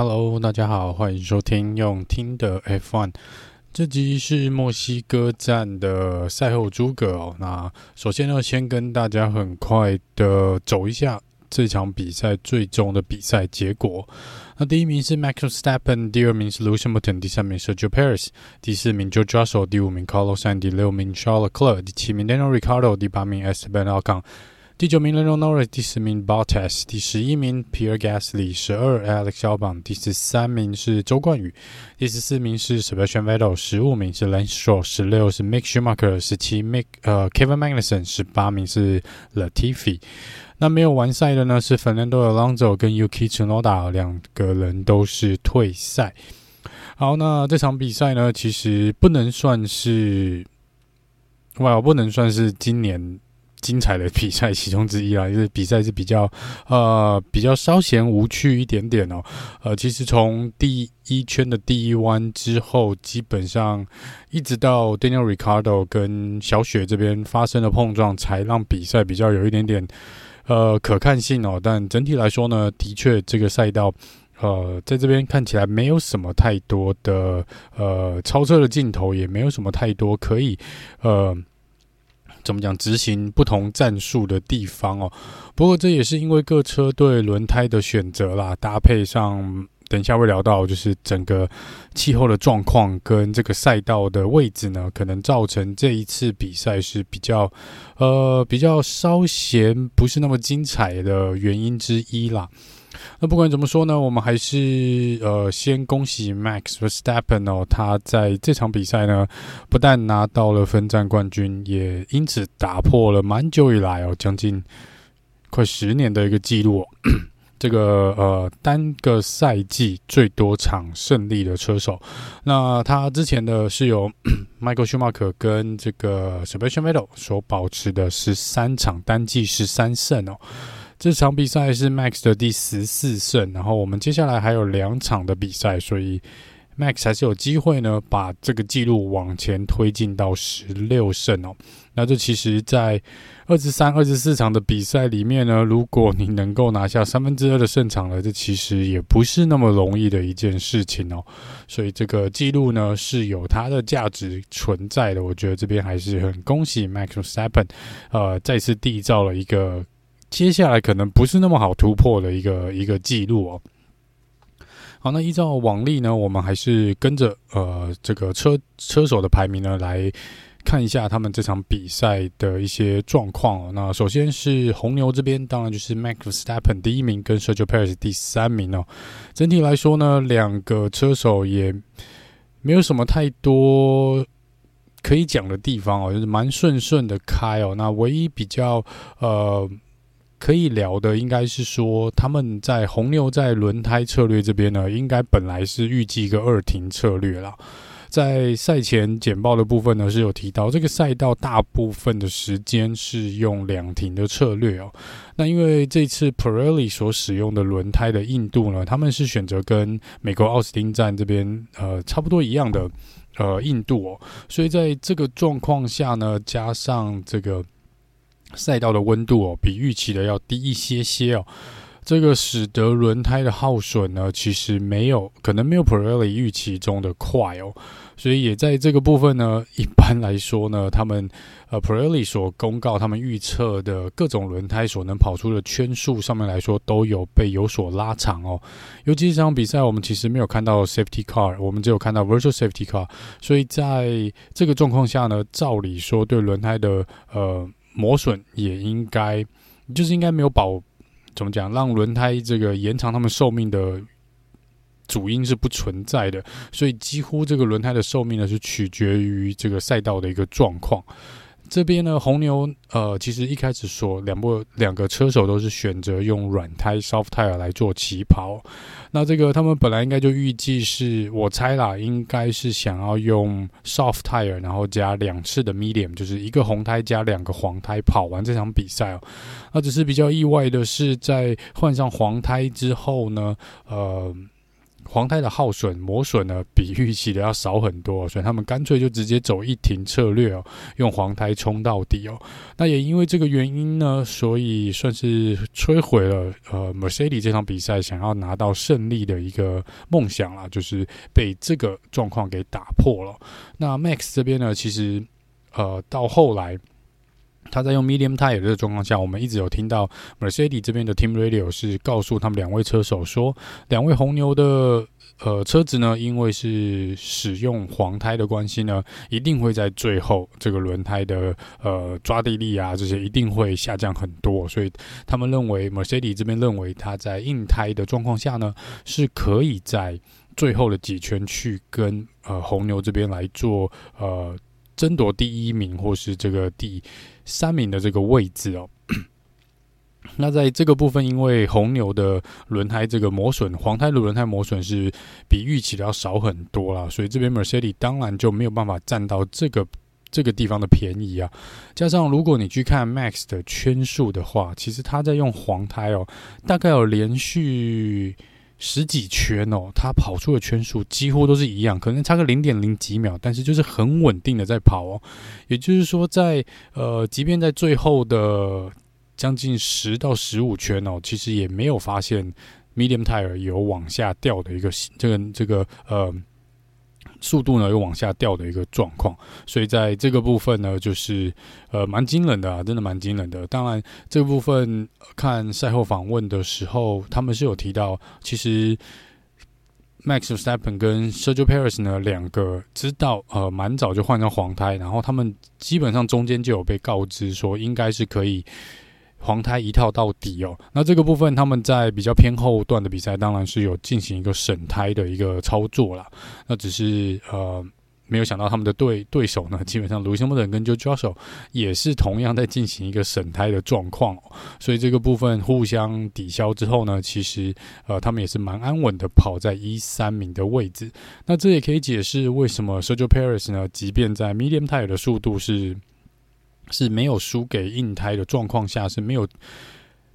Hello，大家好，欢迎收听用听的 F1。这集是墨西哥站的赛后诸葛哦。那首先呢，先跟大家很快的走一下这场比赛最终的比赛结果。那第一名是 Max Verstappen，第二名是 Lewis Hamilton，第三名是 Joe p a r i s 第四名 Joe Russell，第五名 Carlos Sainz，第六名 Charles Leclerc，第七名 Daniel Ricciardo，第八名 Esteban Ocon。第九名 l e n d o Norris，第十名 Bottas，第十一名 Pierre Gasly，十二 Alex Albon，第十三名是周冠宇，第十四名是 Sebastian Vettel，十五名是 Lance Stroll，十六是 Mick Schumacher，十七 Mick 呃 Kevin Magnussen，十八名是 Latifi。那没有完赛的呢是 Fernando Alonso 跟 Yuki Tsunoda 两个人都是退赛。好，那这场比赛呢，其实不能算是，哇，不能算是今年。精彩的比赛其中之一啊，就是比赛是比较呃比较稍嫌无趣一点点哦。呃，其实从第一圈的第一弯之后，基本上一直到 Daniel Ricardo 跟小雪这边发生了碰撞，才让比赛比较有一点点呃可看性哦。但整体来说呢，的确这个赛道呃在这边看起来没有什么太多的呃超车的镜头，也没有什么太多可以呃。怎么讲？执行不同战术的地方哦。不过这也是因为各车队轮胎的选择啦，搭配上等一下会聊到，就是整个气候的状况跟这个赛道的位置呢，可能造成这一次比赛是比较呃比较稍嫌不是那么精彩的原因之一啦。那不管怎么说呢，我们还是呃先恭喜 Max Verstappen 哦，他在这场比赛呢，不但拿到了分站冠军，也因此打破了蛮久以来哦，将近快十年的一个纪录，这个呃单个赛季最多场胜利的车手。那他之前的是由 Michael Schumacher 跟这个 Sebastian Vettel 所保持的十三场单季十三胜哦。这场比赛是 Max 的第十四胜，然后我们接下来还有两场的比赛，所以 Max 还是有机会呢，把这个记录往前推进到十六胜哦。那这其实，在二十三、二十四场的比赛里面呢，如果你能够拿下三分之二的胜场了，这其实也不是那么容易的一件事情哦。所以这个记录呢，是有它的价值存在的。我觉得这边还是很恭喜 Max Verstappen，呃，再次缔造了一个。接下来可能不是那么好突破的一个一个记录哦。好，那依照往例呢，我们还是跟着呃这个车车手的排名呢来看一下他们这场比赛的一些状况哦。那首先是红牛这边，当然就是 Max s t a p p e n 第一名跟 Sergio Perez 第三名哦。整体来说呢，两个车手也没有什么太多可以讲的地方哦，就是蛮顺顺的开哦。那唯一比较呃。可以聊的应该是说，他们在红牛在轮胎策略这边呢，应该本来是预计一个二停策略啦。在赛前简报的部分呢，是有提到这个赛道大部分的时间是用两停的策略哦。那因为这次 Pirelli 所使用的轮胎的硬度呢，他们是选择跟美国奥斯汀站这边呃差不多一样的呃硬度哦，所以在这个状况下呢，加上这个。赛道的温度哦，比预期的要低一些些哦，这个使得轮胎的耗损呢，其实没有可能没有 Pirelli 预期中的快哦，所以也在这个部分呢，一般来说呢，他们呃 Pirelli 所公告他们预测的各种轮胎所能跑出的圈数上面来说，都有被有所拉长哦。尤其这场比赛，我们其实没有看到 Safety Car，我们只有看到 Virtual Safety Car，所以在这个状况下呢，照理说对轮胎的呃。磨损也应该，就是应该没有保，怎么讲，让轮胎这个延长它们寿命的主因是不存在的，所以几乎这个轮胎的寿命呢是取决于这个赛道的一个状况。这边呢，红牛呃，其实一开始说两部两个车手都是选择用软胎 soft tire 来做起跑。那这个他们本来应该就预计是，我猜啦，应该是想要用 soft tire，然后加两次的 medium，就是一个红胎加两个黄胎跑完这场比赛哦。那只是比较意外的是，在换上黄胎之后呢，呃。黄胎的耗损磨损呢，比预期的要少很多，所以他们干脆就直接走一停策略哦，用黄胎冲到底哦。那也因为这个原因呢，所以算是摧毁了呃 Mercedes 这场比赛想要拿到胜利的一个梦想啦，就是被这个状况给打破了。那 Max 这边呢，其实呃到后来。他在用 medium tire 的状况下，我们一直有听到 Mercedes 这边的 Team Radio 是告诉他们两位车手说，两位红牛的呃车子呢，因为是使用黄胎的关系呢，一定会在最后这个轮胎的呃抓地力啊这些一定会下降很多，所以他们认为 Mercedes 这边认为他在硬胎的状况下呢，是可以在最后的几圈去跟呃红牛这边来做呃。争夺第一名或是这个第三名的这个位置哦。那在这个部分，因为红牛的轮胎这个磨损，黄胎的轮胎磨损是比预期的要少很多啦，所以这边 Mercedes 当然就没有办法占到这个这个地方的便宜啊。加上如果你去看 Max 的圈数的话，其实他在用黄胎哦，大概有连续。十几圈哦，他跑出的圈数几乎都是一样，可能差个零点零几秒，但是就是很稳定的在跑哦。也就是说在，在呃，即便在最后的将近十到十五圈哦，其实也没有发现 medium tire 有往下掉的一个这个这个呃。速度呢又往下掉的一个状况，所以在这个部分呢，就是呃蛮惊人的啊，真的蛮惊人的。当然，这部分看赛后访问的时候，他们是有提到，其实 Max Verstappen 跟 Sergio Perez 呢两个知道呃蛮早就换成黄胎，然后他们基本上中间就有被告知说应该是可以。黄胎一套到底哦，那这个部分他们在比较偏后段的比赛，当然是有进行一个审胎的一个操作啦。那只是呃没有想到他们的对对手呢，基本上卢西莫等跟 George Russell 也是同样在进行一个审胎的状况，所以这个部分互相抵消之后呢，其实呃他们也是蛮安稳的跑在一三名的位置。那这也可以解释为什么 Sergio Perez 呢，即便在 Medium Tire 的速度是。是没有输给硬胎的状况下，是没有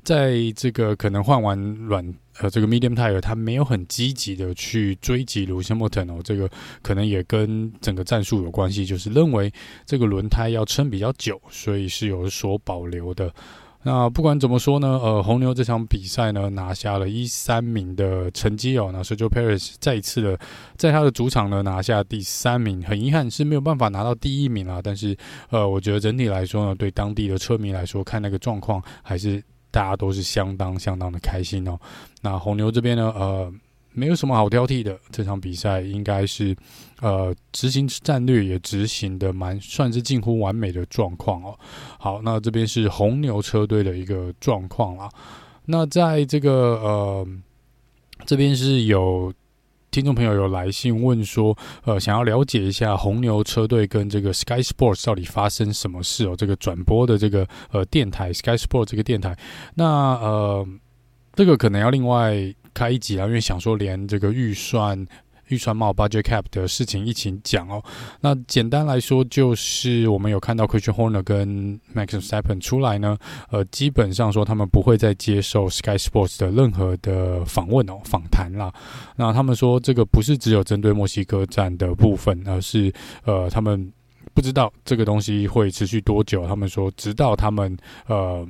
在这个可能换完软呃这个 medium tire，他没有很积极的去追击 Lewis Hamilton 哦，这个可能也跟整个战术有关系，就是认为这个轮胎要撑比较久，所以是有所保留的。那不管怎么说呢，呃，红牛这场比赛呢，拿下了一三名的成绩哦。那 s e r g i Paris 再一次的在他的主场呢拿下第三名，很遗憾是没有办法拿到第一名啊。但是呃，我觉得整体来说呢，对当地的车迷来说，看那个状况还是大家都是相当相当的开心哦。那红牛这边呢，呃。没有什么好挑剔的，这场比赛应该是，呃，执行战略也执行的蛮算是近乎完美的状况哦。好，那这边是红牛车队的一个状况啦。那在这个呃，这边是有听众朋友有来信问说，呃，想要了解一下红牛车队跟这个 Sky Sports 到底发生什么事哦？这个转播的这个呃电台 Sky Sports 这个电台，那呃，这个可能要另外。开一集啊，因为想说连这个预算预算帽 budget cap 的事情一起讲哦。那简单来说，就是我们有看到 Christian Horner 跟 Max Verstappen 出来呢，呃，基本上说他们不会再接受 Sky Sports 的任何的访问哦，访谈啦。那他们说这个不是只有针对墨西哥站的部分，而是呃，他们不知道这个东西会持续多久。他们说，直到他们呃。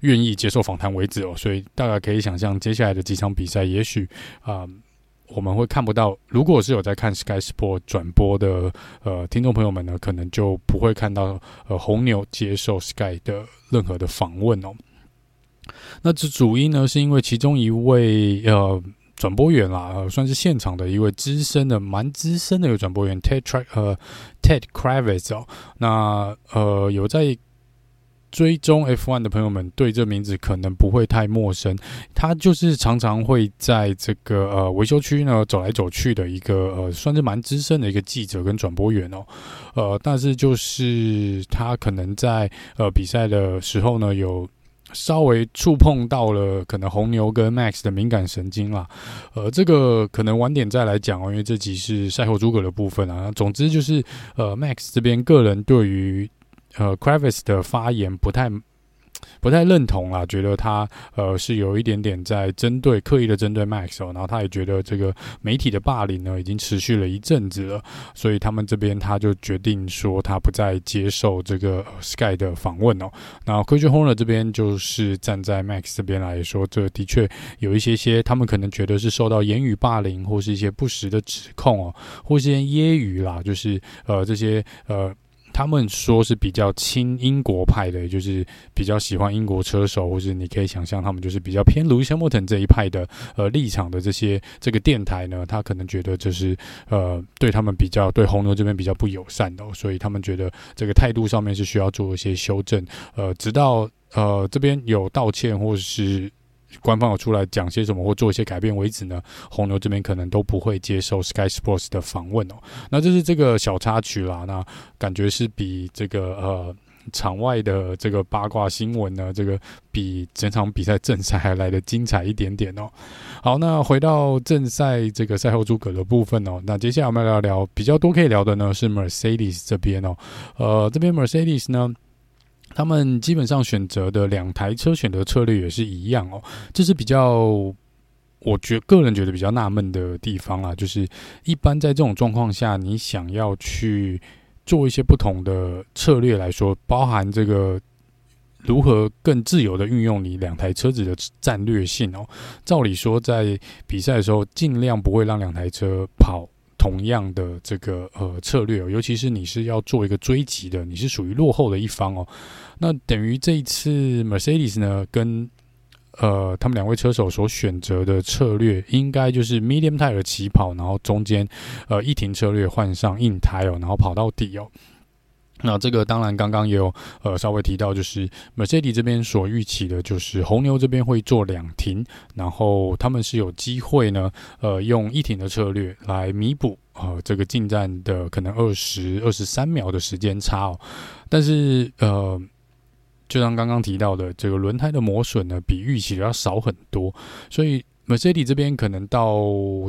愿意接受访谈为止哦，所以大概可以想象接下来的几场比赛，也许啊、我们会看不到。如果是有在看 Sky Sport 转播的呃听众朋友们呢，可能就不会看到呃红牛接受 Sky 的任何的访问哦。那这主因呢，是因为其中一位呃转播员啦、算是现场的一位资深的、蛮资深的一个转播员，Ted Tra 呃 Ted Kravitz 哦，那呃有在。追踪 F1 的朋友们对这名字可能不会太陌生，他就是常常会在这个呃维修区呢走来走去的一个呃算是蛮资深的一个记者跟转播员哦，呃，但是就是他可能在呃比赛的时候呢有稍微触碰到了可能红牛跟 Max 的敏感神经啦，呃，这个可能晚点再来讲哦，因为这集是赛后诸葛的部分啊。总之就是呃 Max 这边个人对于。呃，Kravitz 的发言不太不太认同啦，觉得他呃是有一点点在针对刻意的针对 Max 哦，然后他也觉得这个媒体的霸凌呢已经持续了一阵子了，所以他们这边他就决定说他不再接受这个 Sky 的访问哦。那 Christian Horner 这边就是站在 Max 这边来说，这的确有一些些他们可能觉得是受到言语霸凌或是一些不实的指控哦，或是一些揶揄啦，就是呃这些呃。他们说是比较亲英国派的，就是比较喜欢英国车手，或是你可以想象他们就是比较偏 Lewis Hamilton 这一派的呃立场的这些这个电台呢，他可能觉得就是呃对他们比较对红牛这边比较不友善的，所以他们觉得这个态度上面是需要做一些修正，呃，直到呃这边有道歉或是。官方有出来讲些什么或做一些改变为止呢？红牛这边可能都不会接受 Sky Sports 的访问哦。那这是这个小插曲啦。那感觉是比这个呃场外的这个八卦新闻呢，这个比整场比赛正赛还来得精彩一点点哦。好，那回到正赛这个赛后诸葛的部分哦。那接下来我们要聊聊比较多可以聊的呢，是 Mercedes 这边哦。呃，这边 Mercedes 呢。他们基本上选择的两台车选择策略也是一样哦，这是比较我觉个人觉得比较纳闷的地方啊，就是一般在这种状况下，你想要去做一些不同的策略来说，包含这个如何更自由的运用你两台车子的战略性哦，照理说在比赛的时候，尽量不会让两台车跑。同样的这个呃策略哦，尤其是你是要做一个追击的，你是属于落后的一方哦。那等于这一次 Mercedes 呢，跟呃他们两位车手所选择的策略，应该就是 medium tire 起跑，然后中间呃一停策略换上硬胎哦，然后跑到底哦。那这个当然刚刚也有呃稍微提到，就是 Mercedes 这边所预期的，就是红牛这边会做两停，然后他们是有机会呢，呃用一停的策略来弥补呃这个进站的可能二十二十三秒的时间差哦。但是呃，就像刚刚提到的，这个轮胎的磨损呢，比预期的要少很多，所以。Mercedes 这边可能到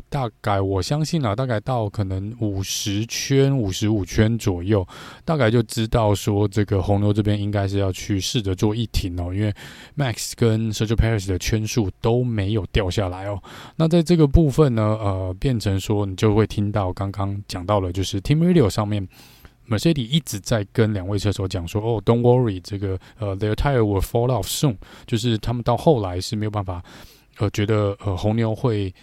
大概，我相信啊，大概到可能五十圈、五十五圈左右，大概就知道说这个红牛这边应该是要去试着做一停哦，因为 Max 跟 Sergio Perez 的圈数都没有掉下来哦。那在这个部分呢，呃，变成说你就会听到刚刚讲到了，就是 Team Radio 上面 Mercedes 一直在跟两位车手讲说，哦，Don't worry，这个呃，their tire will fall off soon，就是他们到后来是没有办法。呃，觉得呃红牛会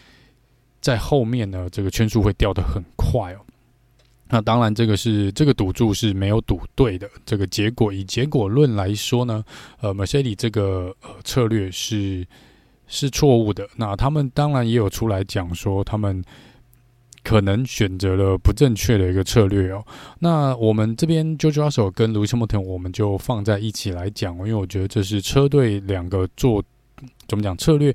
在后面呢，这个圈数会掉得很快哦。那当然，这个是这个赌注是没有赌对的。这个结果以结果论来说呢，呃，Mercedes 这个呃策略是是错误的。那他们当然也有出来讲说，他们可能选择了不正确的一个策略哦。那我们这边 George Russell 跟 Lewis Hamilton 我们就放在一起来讲，因为我觉得这是车队两个做。怎么讲策略？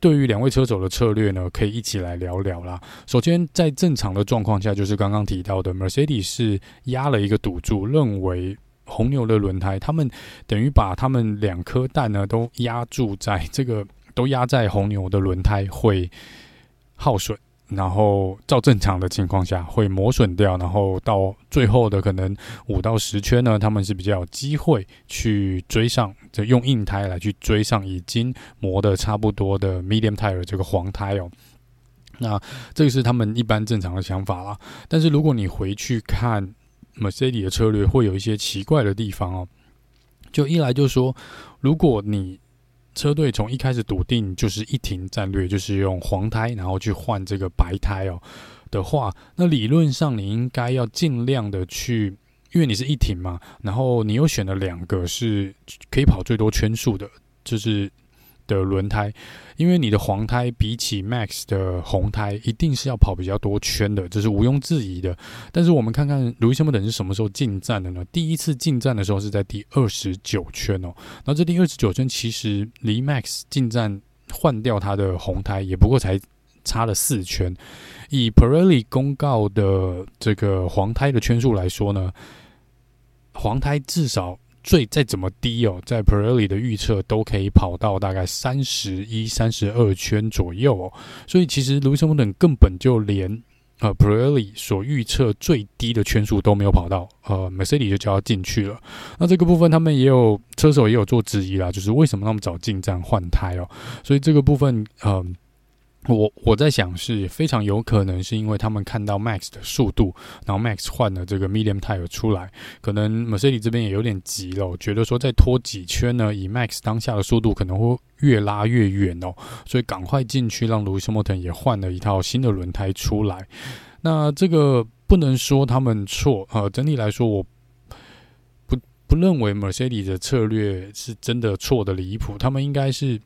对于两位车手的策略呢，可以一起来聊聊啦。首先，在正常的状况下，就是刚刚提到的，Mercedes 是压了一个赌注，认为红牛的轮胎，他们等于把他们两颗蛋呢都压住在这个，都压在红牛的轮胎会耗损。然后照正常的情况下会磨损掉，然后到最后的可能五到十圈呢，他们是比较有机会去追上，就用硬胎来去追上已经磨得差不多的 medium tire 这个黄胎哦。那这个是他们一般正常的想法啦。但是如果你回去看 Mercedes 的策略，会有一些奇怪的地方哦。就一来就说，如果你车队从一开始笃定就是一停战略，就是用黄胎，然后去换这个白胎哦的话，那理论上你应该要尽量的去，因为你是一停嘛，然后你又选了两个是可以跑最多圈数的，就是。的轮胎，因为你的黄胎比起 Max 的红胎，一定是要跑比较多圈的，这是毋庸置疑的。但是我们看看 Lewis Hamilton 是什么时候进站的呢？第一次进站的时候是在第二十九圈哦。那这第二十九圈其实离 Max 进站换掉他的红胎也不过才差了四圈。以 Pirelli 公告的这个黄胎的圈数来说呢，黄胎至少。最再怎么低哦，在 Pirelli 的预测都可以跑到大概三十一、三十二圈左右哦，所以其实 Lewis Hamilton 根本就连呃 Pirelli 所预测最低的圈数都没有跑到，呃，Mercedes 就叫他进去了。那这个部分他们也有车手也有做质疑啦，就是为什么那么早进站换胎哦？所以这个部分，嗯、我我在想是非常有可能是因为他们看到 Max 的速度，然后 Max 换了这个 Medium Tire 出来，可能 Mercedes 这边也有点急了，觉得说再拖几圈呢，以 Max 当下的速度可能会越拉越远哦，所以赶快进去让 Lewis Hamilton 也换了一套新的轮胎出来。那这个不能说他们错，呃，整体来说我不不认为 Mercedes 的策略是真的错的离谱，他们应该是。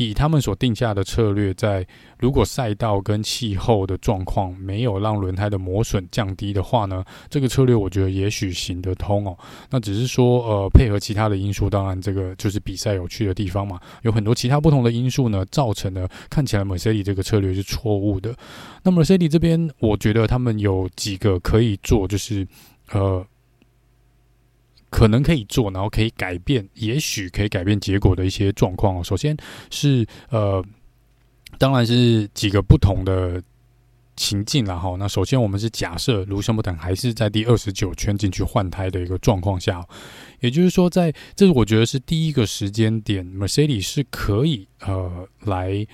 以他们所定下的策略，在如果赛道跟气候的状况没有让轮胎的磨损降低的话呢，这个策略我觉得也许行得通哦。那只是说，呃，配合其他的因素，当然这个就是比赛有趣的地方嘛。有很多其他不同的因素呢，造成了看起来 Mercedes 这个策略是错误的。那么 Mercedes 这边，我觉得他们有几个可以做，就是呃。可能可以做，然后可以改变，也许可以改变结果的一些状况哦。首先是呃，当然是几个不同的情境了哈。那首先我们是假设卢森堡等还是在第二十九圈进去换胎的一个状况下，也就是说在，在这是我觉得是第一个时间点，Mercedes 是可以呃来。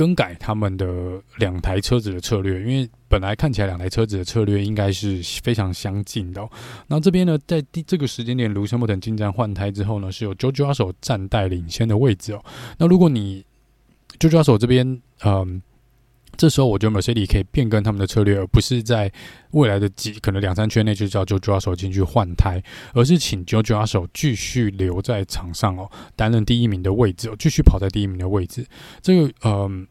更改他们的两台车子的策略，因为本来看起来两台车子的策略应该是非常相近的。那这边呢，在第这个时间点，卢森堡等进站换胎之后呢，是有 George Russell 暂代领先的位置哦。那如果你 JoJo 手这边，嗯。这时候，我觉得 Mercedes 可以变更他们的策略，而不是在未来的几可能两三圈内就叫 JoJo 手进去换胎，而是请 JoJo 手继续留在场上哦，担任第一名的位置哦，继续跑在第一名的位置。这个，嗯，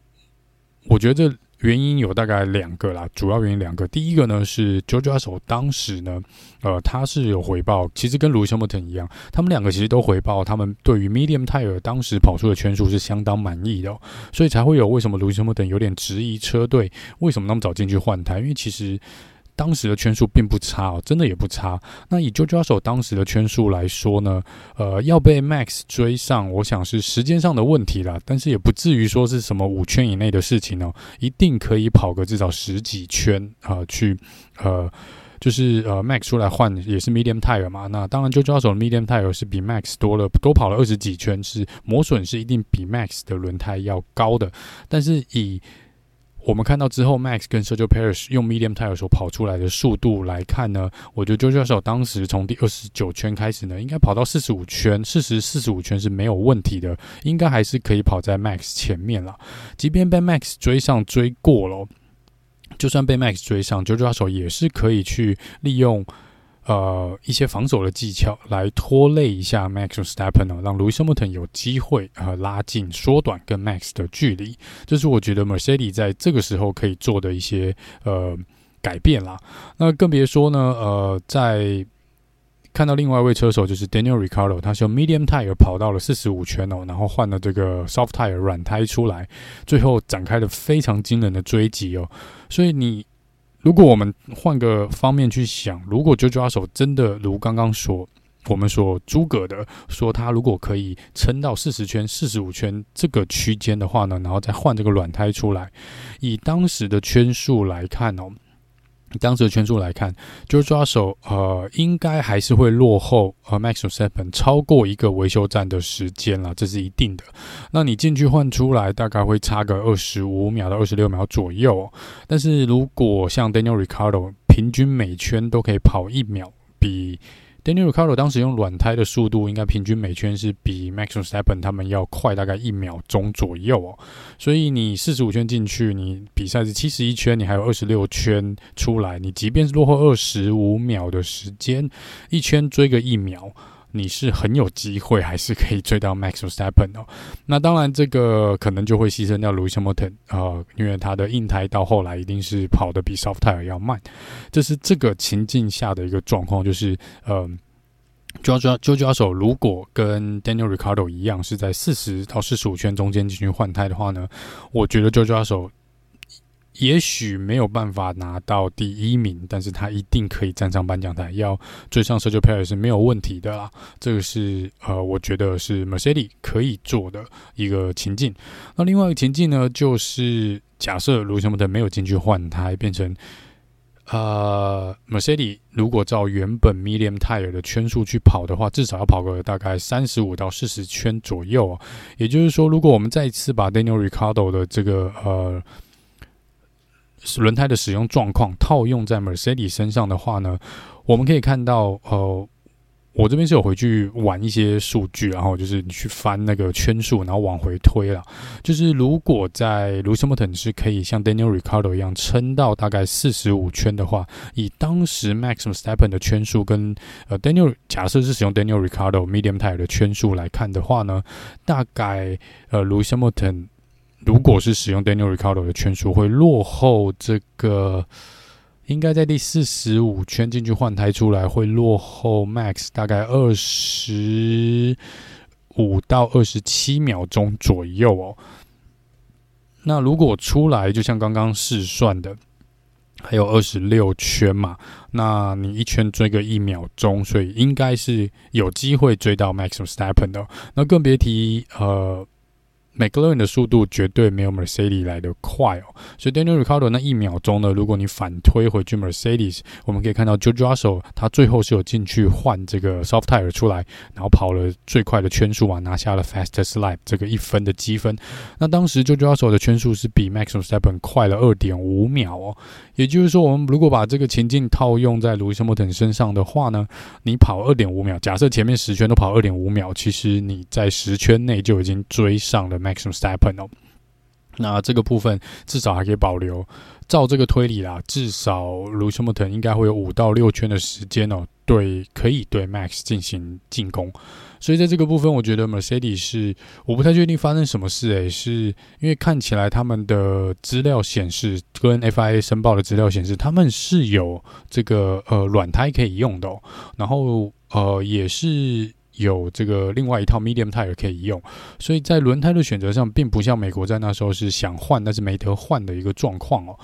我觉得。原因有大概两个啦，主要原因两个。第一个呢是九九二手当时呢，呃，他是有回报，其实跟 Lewis Hamilton 一样，他们两个其实都回报，他们对于 Medium Tire 当时跑出的圈数是相当满意的，所以才会有为什么 Lewis Hamilton 有点质疑车队为什么那么早进去换胎，因为其实。当时的圈数并不差哦，真的也不差。那以 JoJo 手当时的圈数来说呢，呃，要被 Max 追上，我想是时间上的问题啦，但是也不至于说是什么五圈以内的事情哦，一定可以跑个至少十几圈啊，去呃，就是呃 Max 出来换也是 Medium Tire 嘛。那当然 JoJo 手 Medium Tire 是比 Max 多了，多跑了二十几圈，是磨损是一定比 Max 的轮胎要高的，但是以我们看到之后，Max 跟 Sergio p a r i s 用 Medium Tire 所跑出来的速度来看呢，我觉得 JoJo 手当时从第二十九圈开始呢，应该跑到四十五圈，四十四十五圈是没有问题的，应该还是可以跑在 Max 前面了。即便被 Max 追上追过了，就算被 Max 追上 j o s h u 也是可以去利用。呃，一些防守的技巧来拖累一下 Max Verstappen 呢，让 Lewis Hamilton 有机会呃拉近、缩短跟 Max 的距离。这是我觉得 Mercedes 在这个时候可以做的一些呃改变啦。那更别说呢，呃，在看到另外一位车手就是 Daniel r i c a r d o 他是用 Medium Tire 跑到了四十五圈哦，然后换了这个 Soft Tire 软胎出来，最后展开了非常惊人的追击哦。所以你。如果我们换个方面去想，如果九九二手真的如刚刚说我们所诸葛的说，他如果可以撑到四十圈、四十五圈这个区间的话呢，然后再换这个软胎出来，以当时的圈数来看哦。当时的圈数来看，George Russell 呃，应该还是会落后呃 MAX SEVEN 超过一个维修站的时间了，这是一定的。那你进去换出来，大概会差个二十五秒到二十六秒左右。但是如果像 Daniel Ricciardo 平均每圈都可以跑一秒，比 Daniel r i c a r d o 当时用软胎的速度，应该平均每圈是比 Max Verstappen 他们要快大概一秒钟左右哦。所以你四十五圈进去，你比赛是七十一圈，你还有二十六圈出来，你即便是落后二十五秒的时间，一圈追个一秒。你是很有机会，还是可以追到 Max Verstappen 哦。那当然，这个可能就会牺牲掉 Lewis Hamilton 啊，因为他的硬胎到后来一定是跑得比 Soft Tire 要慢。这是这个情境下的一个状况，就是呃，George Russell 如果跟 Daniel Ricardo 一样，是在四十到四十五圈中间进行换胎的话呢，我觉得 George Russell。也许没有办法拿到第一名，但是他一定可以站上颁奖台，要追上 Sergio Perez 是没有问题的啦。这个是呃，我觉得是 Mercedes 可以做的一个情境。那另外一个情境呢，就是假设卢森堡特没有进去换胎，变成呃，Mercedes 如果照原本 Medium Tire 的圈数去跑的话，至少要跑个大概三十五到四十圈左右。也就是说，如果我们再一次把 Daniel r i c a r d o 的这个呃轮胎的使用状况套用在 Mercedes 身上的话呢，我们可以看到，呃。我这边是有回去玩一些数据，然后就是你去翻那个圈数，然后往回推了。就是如果在 Lewis Hamilton 是可以像 Daniel r i c a r d o 一样撑到大概四十五圈的话，以当时 Max Verstappen 的圈数跟呃 Daniel 假设是使用 Daniel r i c a r d o Medium Tire 的圈数来看的话呢，大概呃 Lewis Hamilton 如果是使用 Daniel Ricciardo 的圈数会落后这个。应该在第四十五圈进去换胎出来，会落后 Max 大概二十五到二十七秒钟左右哦。那如果出来，就像刚刚试算的，还有二十六圈嘛，那你一圈追个一秒钟，所以应该是有机会追到 Max Verstappen 的。那更别提呃。McLaren 的速度绝对没有 Mercedes 来得快哦，所以 Daniel r i c a r d o 那一秒钟呢，如果你反推回去 Mercedes，我们可以看到 George Russell 他最后是有进去换这个 Soft Tire 出来，然后跑了最快的圈数啊，拿下了 Fastest Lap 这个一分的积分。那当时 George Russell 的圈数是比 Max Verstappen 快了二点五秒哦，也就是说，我们如果把这个情境套用在 Lewis Hamilton 身上的话呢，你跑二点五秒，假设前面十圈都跑二点五秒，其实你在十圈内就已经追上了。Max Verstappen 哦，那这个部分至少还可以保留。照这个推理啦，至少 Lewis Hamilton 应该会有五到六圈的时间哦，对，可以对 Max 进行进攻。所以在这个部分，我觉得 Mercedes 是我不太确定发生什么事诶、是因为看起来他们的资料显示跟 FIA 申报的资料显示，他们是有这个呃软胎可以用的、哦，然后呃也是。有这个另外一套 medium tire 可以用，所以在轮胎的选择上，并不像美国在那时候是想换但是没得换的一个状况哦。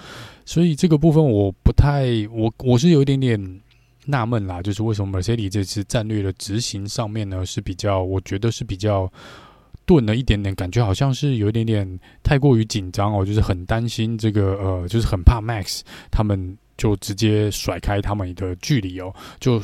所以这个部分我不太，我我是有一点点纳闷啦，就是为什么 Mercedes 这次战略的执行上面呢是比较，我觉得是比较钝了一点点，感觉好像是有一点点太过于紧张哦，就是很担心这个呃，就是很怕 Max 他们就直接甩开他们的距离哦，就。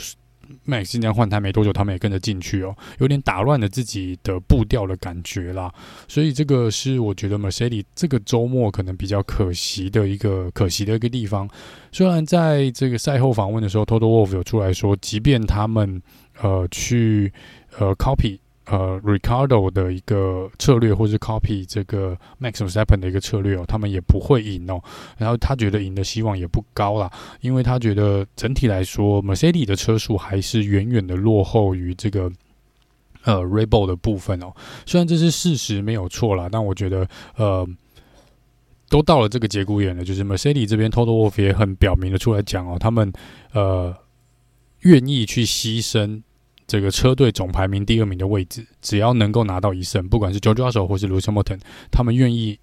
Max 今天换胎没多久，他们也跟着进去哦，有点打乱了自己的步调的感觉啦。所以这个是我觉得 Mercedes 这个周末可能比较可惜的一个可惜的一个地方。虽然在这个赛后访问的时候，Toto Wolff 有出来说，即便他们呃去呃 copy。呃，Ricardo 的一个策略，或是 copy 这个 Max Verstappen 的一个策略哦，他们也不会赢哦。然后他觉得赢的希望也不高啦，因为他觉得整体来说，Mercedes 的车速还是远远的落后于这个呃 Red Bull 的部分哦。虽然这是事实没有错啦，但我觉得呃，都到了这个节骨眼了，就是 Mercedes 这边 Toto Wolff 也很表明的出来讲哦，他们呃愿意去牺牲。这个车队总排名第二名的位置，只要能够拿到一胜，不管是 Jojo 手或是 l u c i m o t o n 他们愿意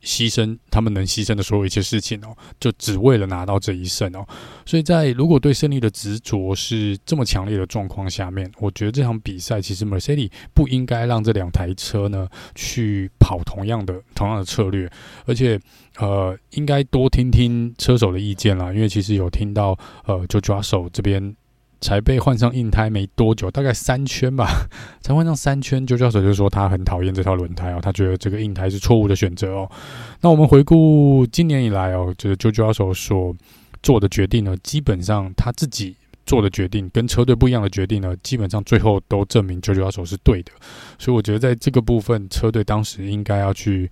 牺牲他们能牺牲的所有一切事情哦，就只为了拿到这一胜哦。所以在如果对胜利的执着是这么强烈的状况下面，我觉得这场比赛其实 Mercedes 不应该让这两台车呢去跑同样的同样的策略，而且呃，应该多听听车手的意见啦，因为其实有听到呃 George Russell 这边。才被换上硬胎没多久，大概三圈吧，才换上三圈，就教授就说他很讨厌这套轮胎哦，他觉得这个硬胎是错误的选择哦。那我们回顾今年以来哦，就是就教授所做的决定呢，基本上他自己做的决定跟车队不一样的决定呢，基本上最后都证明九九二手是对的。所以我觉得在这个部分，车队当时应该要去。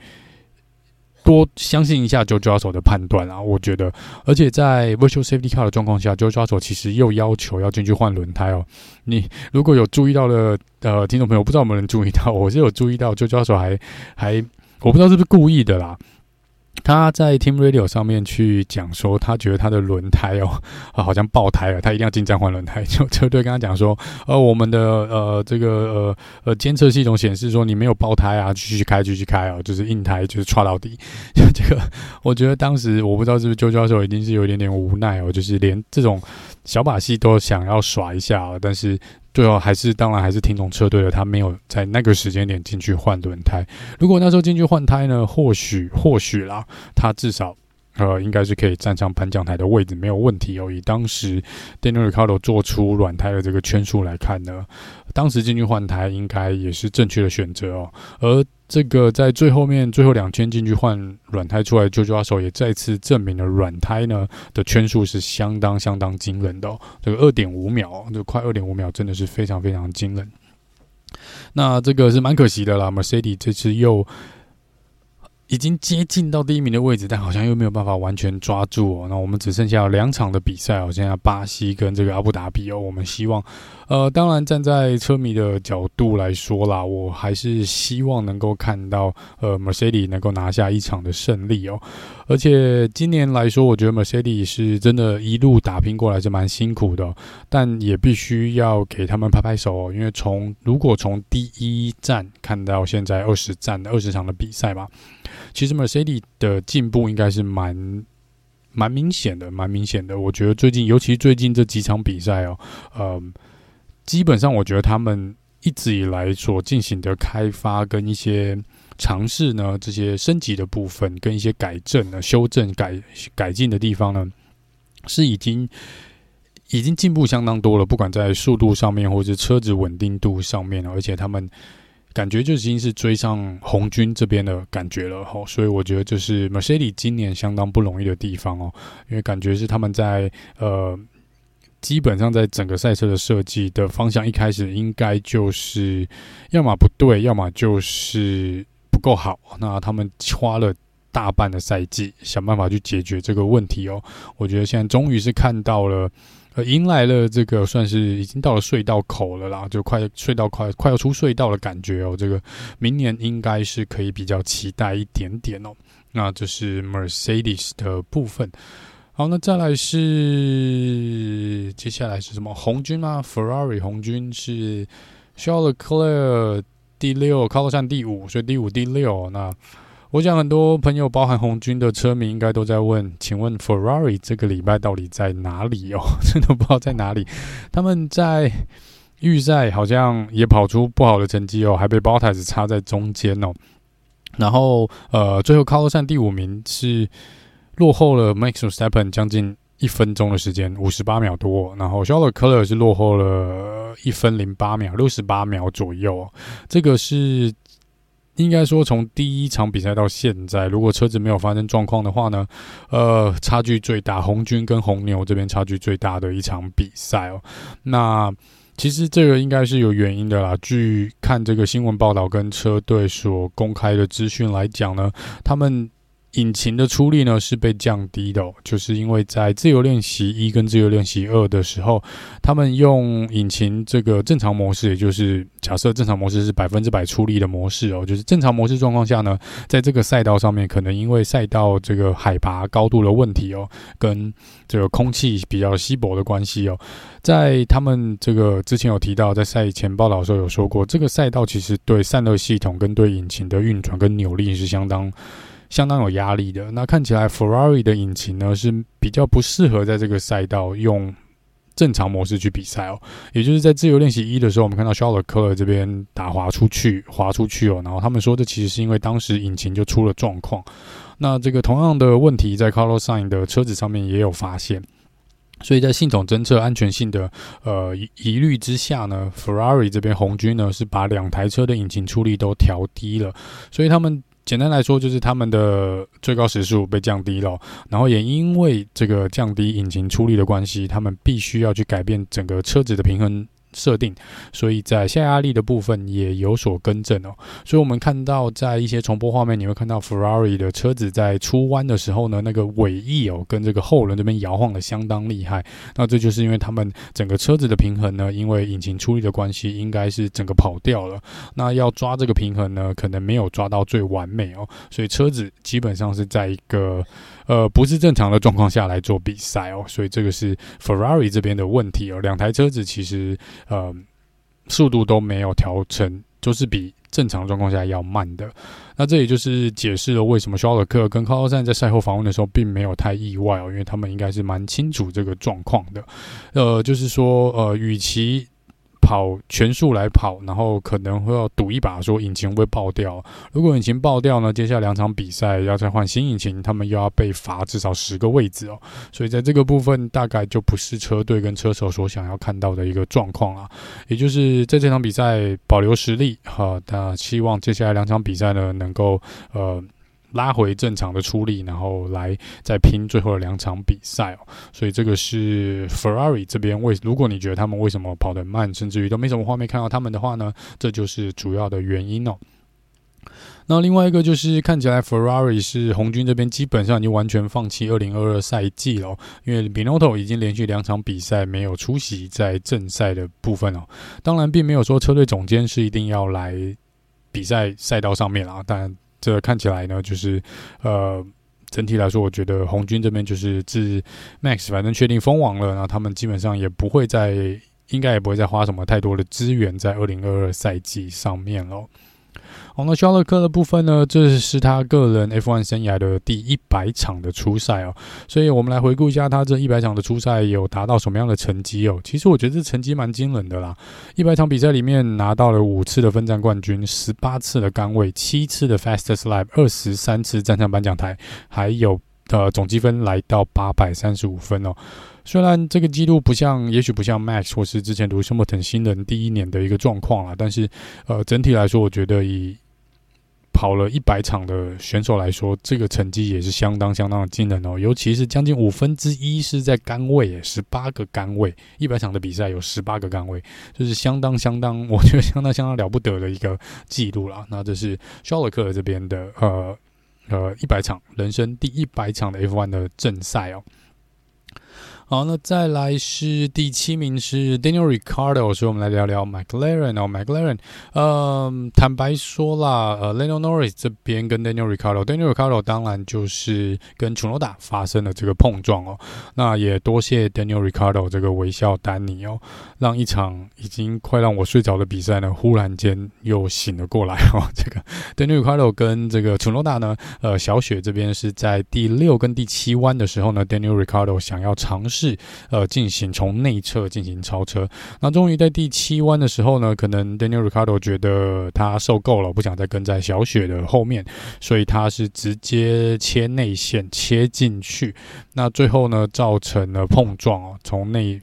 多相信一下 JoJo 手的判断啊，我觉得，而且在 Virtual Safety Car 的状况下，JoJo 手其实又要求要进去换轮胎哦。你如果有注意到的呃听众朋友，不知道有没有人注意到，我是有注意到 JoJo 手还还我不知道是不是故意的啦。他在 Team Radio 上面去讲说，他觉得他的轮胎哦啊 好像爆胎了，他一定要进站换轮胎。就 车队跟他讲说，呃，我们的呃这个呃呃监测系统显示说你没有爆胎啊，继续开继续开哦，就是硬胎就是踹到底。就 这个，我觉得当时我不知道是不是周教授已经是有一点点无奈哦，就是连这种小把戏都想要耍一下哦，但是。最后还是当然还是听懂车队的，他没有在那个时间点进去换轮胎。如果那时候进去换胎呢，或许或许啦，他至少呃，应该是可以站上颁奖台的位置，没有问题哦。以当时 Daniel Ricardo 做出软胎的这个圈数来看呢，当时进去换胎应该也是正确的选择哦。而这个在最后面最后两圈进去换软胎出来，Jojo 阿手也再次证明了软胎呢的圈数是相当相当惊人的。这个二点五秒，就快二点五秒，真的是非常非常惊人。那这个是蛮可惜的啦，Mercedes 这次又。已经接近到第一名的位置，但好像又没有办法完全抓住哦。那我们只剩下两场的比赛哦，现在巴西跟这个阿布达比哦。我们希望，呃，当然站在车迷的角度来说啦，我还是希望能够看到呃，Mercedes 能够拿下一场的胜利哦。而且今年来说，我觉得 Mercedes 是真的一路打拼过来是蛮辛苦的，但也必须要给他们拍拍手哦。因为从如果从第一站看到现在二十站二十场的比赛吧。其实 Mercedes 的进步应该是蛮蛮明显的，蛮明显的。我觉得最近，尤其最近这几场比赛哦，呃，基本上我觉得他们一直以来所进行的开发跟一些尝试呢，这些升级的部分跟一些改正呢、修正、改改进的地方呢，是已经已经进步相当多了。不管在速度上面，或者是车子稳定度上面，而且他们。感觉就已经是追上红军这边的感觉了哈，所以我觉得这是 Mercedes 今年相当不容易的地方哦，因为感觉是他们在呃，基本上在整个赛车的设计的方向一开始应该就是要么不对，要么就是不够好，那他们花了大半的赛季想办法去解决这个问题哦，我觉得现在终于是看到了。呃，迎来了这个算是已经到了隧道口了啦，就快隧道快快要出隧道的感觉哦。这个明年应该是可以比较期待一点点哦。那这是 Mercedes 的部分。好，那再来是接下来是什么？红军吗？Ferrari 红军是 c h a r l e c l e r 第六，Carlos Sainz 第五，所以第五、第六那。我想很多朋友，包含红军的车迷，应该都在问：请问 Ferrari 这个礼拜到底在哪里哦？真的不知道在哪里。他们在预赛好像也跑出不好的成绩哦，还被 Bottas 插在中间哦。然后呃，最后 c a r l s 第五名是落后了 Max Verstappen 将近一分钟的时间，五十八秒多。然后 Charles Leclerc 是落后了一分零八秒，六十八秒左右。这个是。应该说，从第一场比赛到现在，如果车子没有发生状况的话呢，呃，差距最大，红军跟红牛这边差距最大的一场比赛哦。那其实这个应该是有原因的啦。据看这个新闻报道跟车队所公开的资讯来讲呢，他们。引擎的出力呢是被降低的哦，就是因为在自由练习一跟自由练习二的时候，他们用引擎这个正常模式，也就是假设正常模式是百分之百出力的模式哦，就是正常模式状况下呢，在这个赛道上面，可能因为赛道这个海拔高度的问题哦，跟这个空气比较稀薄的关系哦，在他们这个之前有提到，在赛前报道的时候有说过，这个赛道其实对散热系统跟对引擎的运转跟扭力是相当。相当有压力的。那看起来，Ferrari 的引擎呢是比较不适合在这个赛道用正常模式去比赛哦。也就是在自由练习一的时候，我们看到 s h a r l e c l e r 这边打滑出去，滑出去哦。然后他们说，这其实是因为当时引擎就出了状况。那这个同样的问题在 Carlos Sain 的车子上面也有发现。所以在系统侦测安全性的呃疑虑之下呢，Ferrari 这边红军呢是把两台车的引擎出力都调低了，所以他们。简单来说，就是他们的最高时速被降低了，然后也因为这个降低引擎出力的关系，他们必须要去改变整个车子的平衡。设定，所以在下压力的部分也有所更正哦。所以我们看到在一些重播画面，你会看到 Ferrari 的车子在出弯的时候呢，那个尾翼哦跟这个后轮这边摇晃的相当厉害。那这就是因为他们整个车子的平衡呢，因为引擎出力的关系，应该是整个跑掉了。那要抓这个平衡呢，可能没有抓到最完美哦。所以车子基本上是在一个。呃，不是正常的状况下来做比赛哦，所以这个是 Ferrari 这边的问题哦。两台车子其实呃速度都没有调成，就是比正常状况下要慢的。那这也就是解释了为什么肖尔克跟卡洛山在赛后访问的时候并没有太意外哦，因为他们应该是蛮清楚这个状况的。呃，就是说呃，与其跑全速来跑，然后可能会要赌一把，说引擎会爆掉。如果引擎爆掉呢，接下来两场比赛要再换新引擎，他们又要被罚至少十个位置哦。所以在这个部分，大概就不是车队跟车手所想要看到的一个状况啊。也就是在这场比赛保留实力哈，那希望接下来两场比赛呢，能够呃。拉回正常的出力，然后来再拼最后的两场比赛哦。所以这个是 Ferrari 这边为，如果你觉得他们为什么跑得慢，甚至于都没什么画面看到他们的话呢，这就是主要的原因哦。那另外一个就是看起来 Ferrari 是红军这边基本上已经完全放弃二零二二赛季了，因为 b i n o t o 已经连续两场比赛没有出席在正赛的部分哦。当然，并没有说车队总监是一定要来比赛赛道上面啊，但。这看起来呢，就是呃，整体来说，我觉得红军这边就是自 Max 反正确定封王了，然后他们基本上也不会再，应该也不会再花什么太多的资源在二零二二赛季上面了。好，那肖勒克的部分呢，这是他个人 F1 生涯的第一百场的初赛哦，所以我们来回顾一下他这一百场的初赛有达到什么样的成绩哦。其实我觉得这成绩蛮惊人的啦，一百场比赛里面拿到了五次的分站冠军，十八次的杆位，七次的 Fastest Lap，二十三次站上颁奖台，还有呃总积分来到八百三十五分哦。虽然这个记录不像，也许不像 Max 或是之前卢森堡特新人第一年的一个状况啦，但是呃整体来说，我觉得以跑了一百场的选手来说，这个成绩也是相当相当的惊人哦。尤其是将近五分之一是在杆位，诶，十八个杆位，一百场的比赛有十八个杆位，就是相当相当，我觉得相当相当了不得的一个记录啦。那这是肖勒克这边的呃呃一百场人生第一百场的 F1 的正赛哦。好，那再来是第七名是 Daniel Ricardo，所以我们来聊聊 McLaren 哦，McLaren，呃，坦白说啦，呃，Lando Norris 这边跟 Daniel Ricardo，Daniel Ricardo 当然就是跟楚诺达发生了这个碰撞哦，那也多谢 Daniel Ricardo 这个微笑丹尼哦，让一场已经快让我睡着的比赛呢，忽然间又醒了过来哦，这个 Daniel Ricardo 跟这个楚诺达呢，呃，小雪这边是在第六跟第七弯的时候呢，Daniel Ricardo 想要尝试。是呃，进行从内侧进行超车，那终于在第七弯的时候呢，可能 Daniel r i c a r d o 觉得他受够了，不想再跟在小雪的后面，所以他是直接切内线切进去，那最后呢，造成了碰撞哦，从内。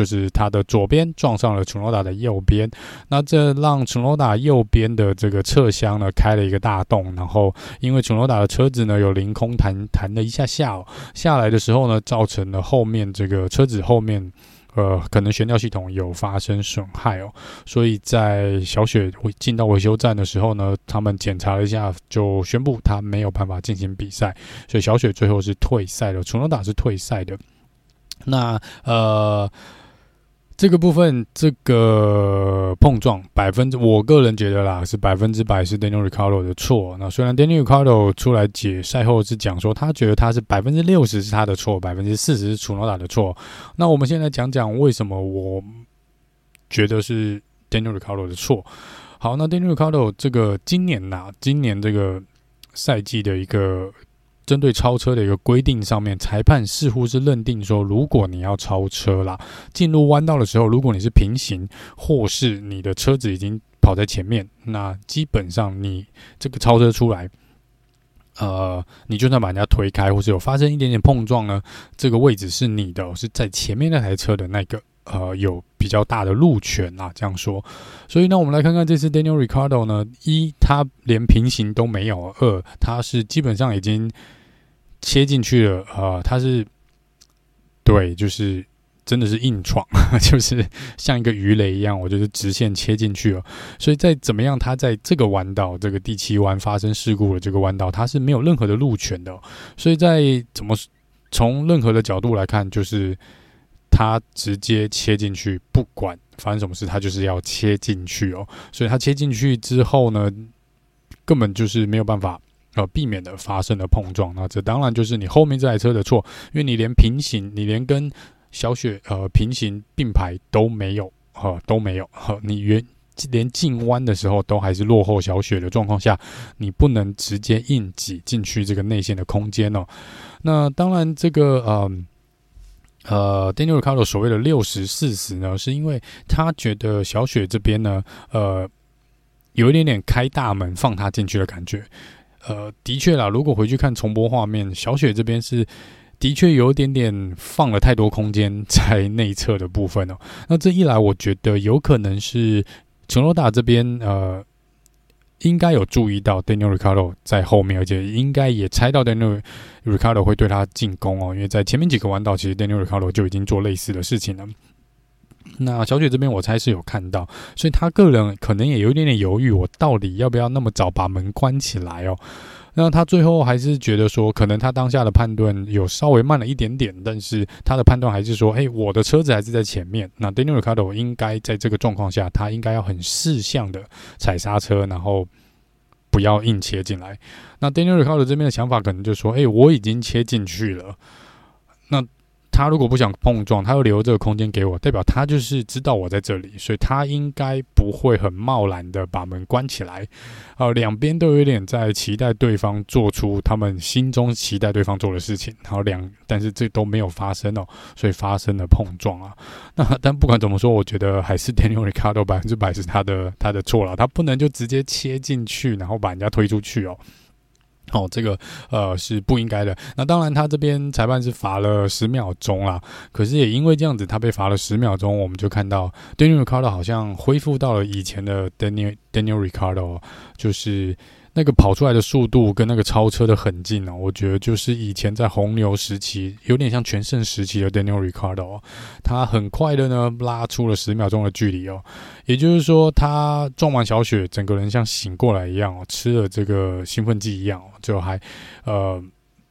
就是他的左边撞上了楚诺达的右边，那这让楚诺达右边的这个侧箱呢开了一个大洞，然后因为楚诺达的车子呢有凌空弹弹了一下下哦，下来的时候呢，造成了后面这个车子后面呃可能悬吊系统有发生损害哦，所以在小雪进到维修站的时候呢，他们检查了一下，就宣布他没有办法进行比赛，所以小雪最后是退赛了，楚诺达是退赛的，那呃。这个部分，这个碰撞百分之，我个人觉得啦，是百分之百是 Daniel Ricardo 的错。那虽然 Daniel Ricardo 出来解赛后是讲说，他觉得他是百分之六十是他的错，百分之四十是楚诺达的错。那我们现在讲讲为什么我觉得是 Daniel Ricardo 的错。好，那 Daniel Ricardo 这个今年呐，今年这个赛季的一个。针对超车的一个规定上面，裁判似乎是认定说，如果你要超车啦，进入弯道的时候，如果你是平行，或是你的车子已经跑在前面，那基本上你这个超车出来，呃，你就算把人家推开，或是有发生一点点碰撞呢，这个位置是你的，是在前面那台车的那个，呃，有比较大的路权啊，这样说。所以呢，我们来看看这次 Daniel Ricardo 呢，一，他连平行都没有；二，他是基本上已经。切进去了啊、呃！他是对，就是真的是硬闯，就是像一个鱼雷一样，我就是直线切进去了。所以再怎么样，他在这个弯道，这个第七弯发生事故的这个弯道，他是没有任何的路权的。所以在怎么从任何的角度来看，就是他直接切进去，不管发生什么事，他就是要切进去哦。所以他切进去之后呢，根本就是没有办法。呃，避免的发生的碰撞，那这当然就是你后面这台车的错，因为你连平行，你连跟小雪呃平行并排都没有，呃都没有，呃你原连进弯的时候都还是落后小雪的状况下，你不能直接硬挤进去这个内线的空间哦。那当然这个呃。呃，Daniel r i c a r d o 所谓的六十四十呢，是因为他觉得小雪这边呢，呃，有一点点开大门放他进去的感觉。呃，的确啦，如果回去看重播画面，小雪这边是的确有一点点放了太多空间在内侧的部分哦。那这一来，我觉得有可能是陈罗达这边呃。应该有注意到 Daniel Ricardo 在后面，而且应该也猜到 Daniel Ricardo 会对他进攻哦，因为在前面几个弯道，其实 Daniel Ricardo 就已经做类似的事情了。那小雪这边，我猜是有看到，所以他个人可能也有一点点犹豫，我到底要不要那么早把门关起来哦。那他最后还是觉得说，可能他当下的判断有稍微慢了一点点，但是他的判断还是说，哎，我的车子还是在前面。那 Daniel Ricardo 应该在这个状况下，他应该要很识相的踩刹车，然后不要硬切进来。那 Daniel Ricardo 这边的想法可能就是说，哎，我已经切进去了。他如果不想碰撞，他又留这个空间给我，代表他就是知道我在这里，所以他应该不会很贸然的把门关起来。呃，两边都有点在期待对方做出他们心中期待对方做的事情，然后两，但是这都没有发生哦，所以发生了碰撞啊。那但不管怎么说，我觉得还是 Daniel Ricardo 百分之百是他的他的错了，他不能就直接切进去，然后把人家推出去哦。哦，这个呃是不应该的。那当然，他这边裁判是罚了十秒钟啦。可是也因为这样子，他被罚了十秒钟，我们就看到 Daniel Ricardo 好像恢复到了以前的 Daniel Daniel Ricardo，就是。那个跑出来的速度跟那个超车的狠劲呢，我觉得就是以前在红牛时期有点像全盛时期的 Daniel Ricardo，哦，他很快的呢拉出了十秒钟的距离哦，也就是说他撞完小雪，整个人像醒过来一样哦，吃了这个兴奋剂一样哦，就还呃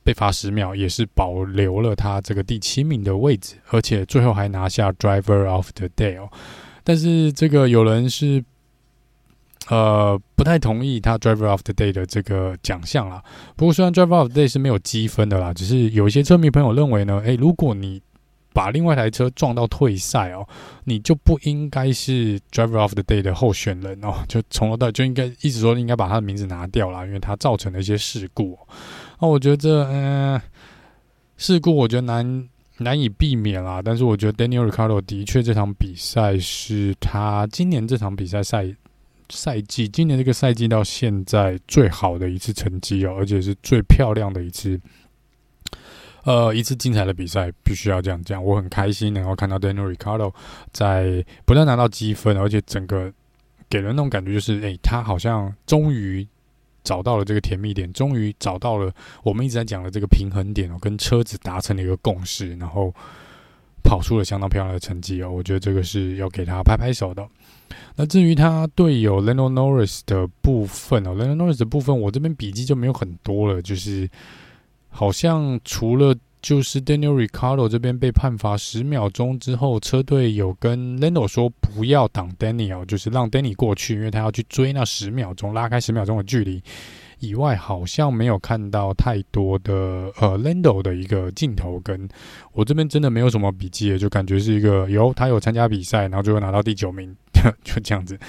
被罚十秒，也是保留了他这个第七名的位置，而且最后还拿下 Driver of the Day 哦，但是这个有人是。呃，不太同意他 Driver of the Day 的这个奖项啦。不过，虽然 Driver of the Day 是没有积分的啦，只是有一些车迷朋友认为呢，诶，如果你把另外一台车撞到退赛哦，你就不应该是 Driver of the Day 的候选人哦，就从头到就应该一直说应该把他的名字拿掉啦，因为他造成了一些事故。那我觉得，嗯、事故我觉得难难以避免啦。但是我觉得 Daniel Ricardo 的确这场比赛是他今年这场比赛赛。赛季今年这个赛季到现在最好的一次成绩哦，而且是最漂亮的一次，呃，一次精彩的比赛，必须要这样讲。我很开心能够看到 Daniel Ricardo 在不但拿到积分，而且整个给人那种感觉就是，哎，他好像终于找到了这个甜蜜点，终于找到了我们一直在讲的这个平衡点哦，跟车子达成了一个共识，然后跑出了相当漂亮的成绩哦。我觉得这个是要给他拍拍手的。那至于他队友 Lando Norris 的部分哦，Lando Norris 的部分，我这边笔记就没有很多了，就是好像除了就是 Daniel Ricciardo 这边被判罚十秒钟之后，车队有跟 Lando 说不要挡 Daniel，就是让 Danny 过去，因为他要去追那十秒钟，拉开十秒钟的距离。以外，好像没有看到太多的呃 Lando 的一个镜头，跟我这边真的没有什么笔记，就感觉是一个有他有参加比赛，然后最后拿到第九名，就这样子。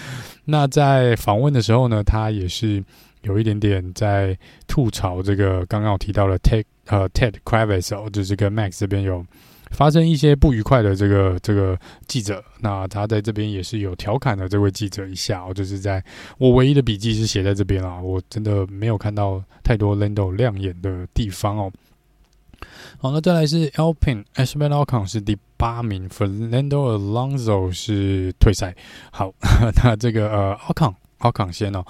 那在访问的时候呢，他也是有一点点在吐槽这个刚刚我提到的 Ted 呃 Ted Kravitz 哦，就是跟 Max 这边有。发生一些不愉快的这个这个记者，那他在这边也是有调侃了这位记者一下哦，就是在我唯一的笔记是写在这边啦，我真的没有看到太多 Lando 亮眼的地方哦。好，那再来是 Alpine，Esteban Ocon 是第八名，Fernando Alonso 是退赛。好，那这个呃奥康。奥康先哦，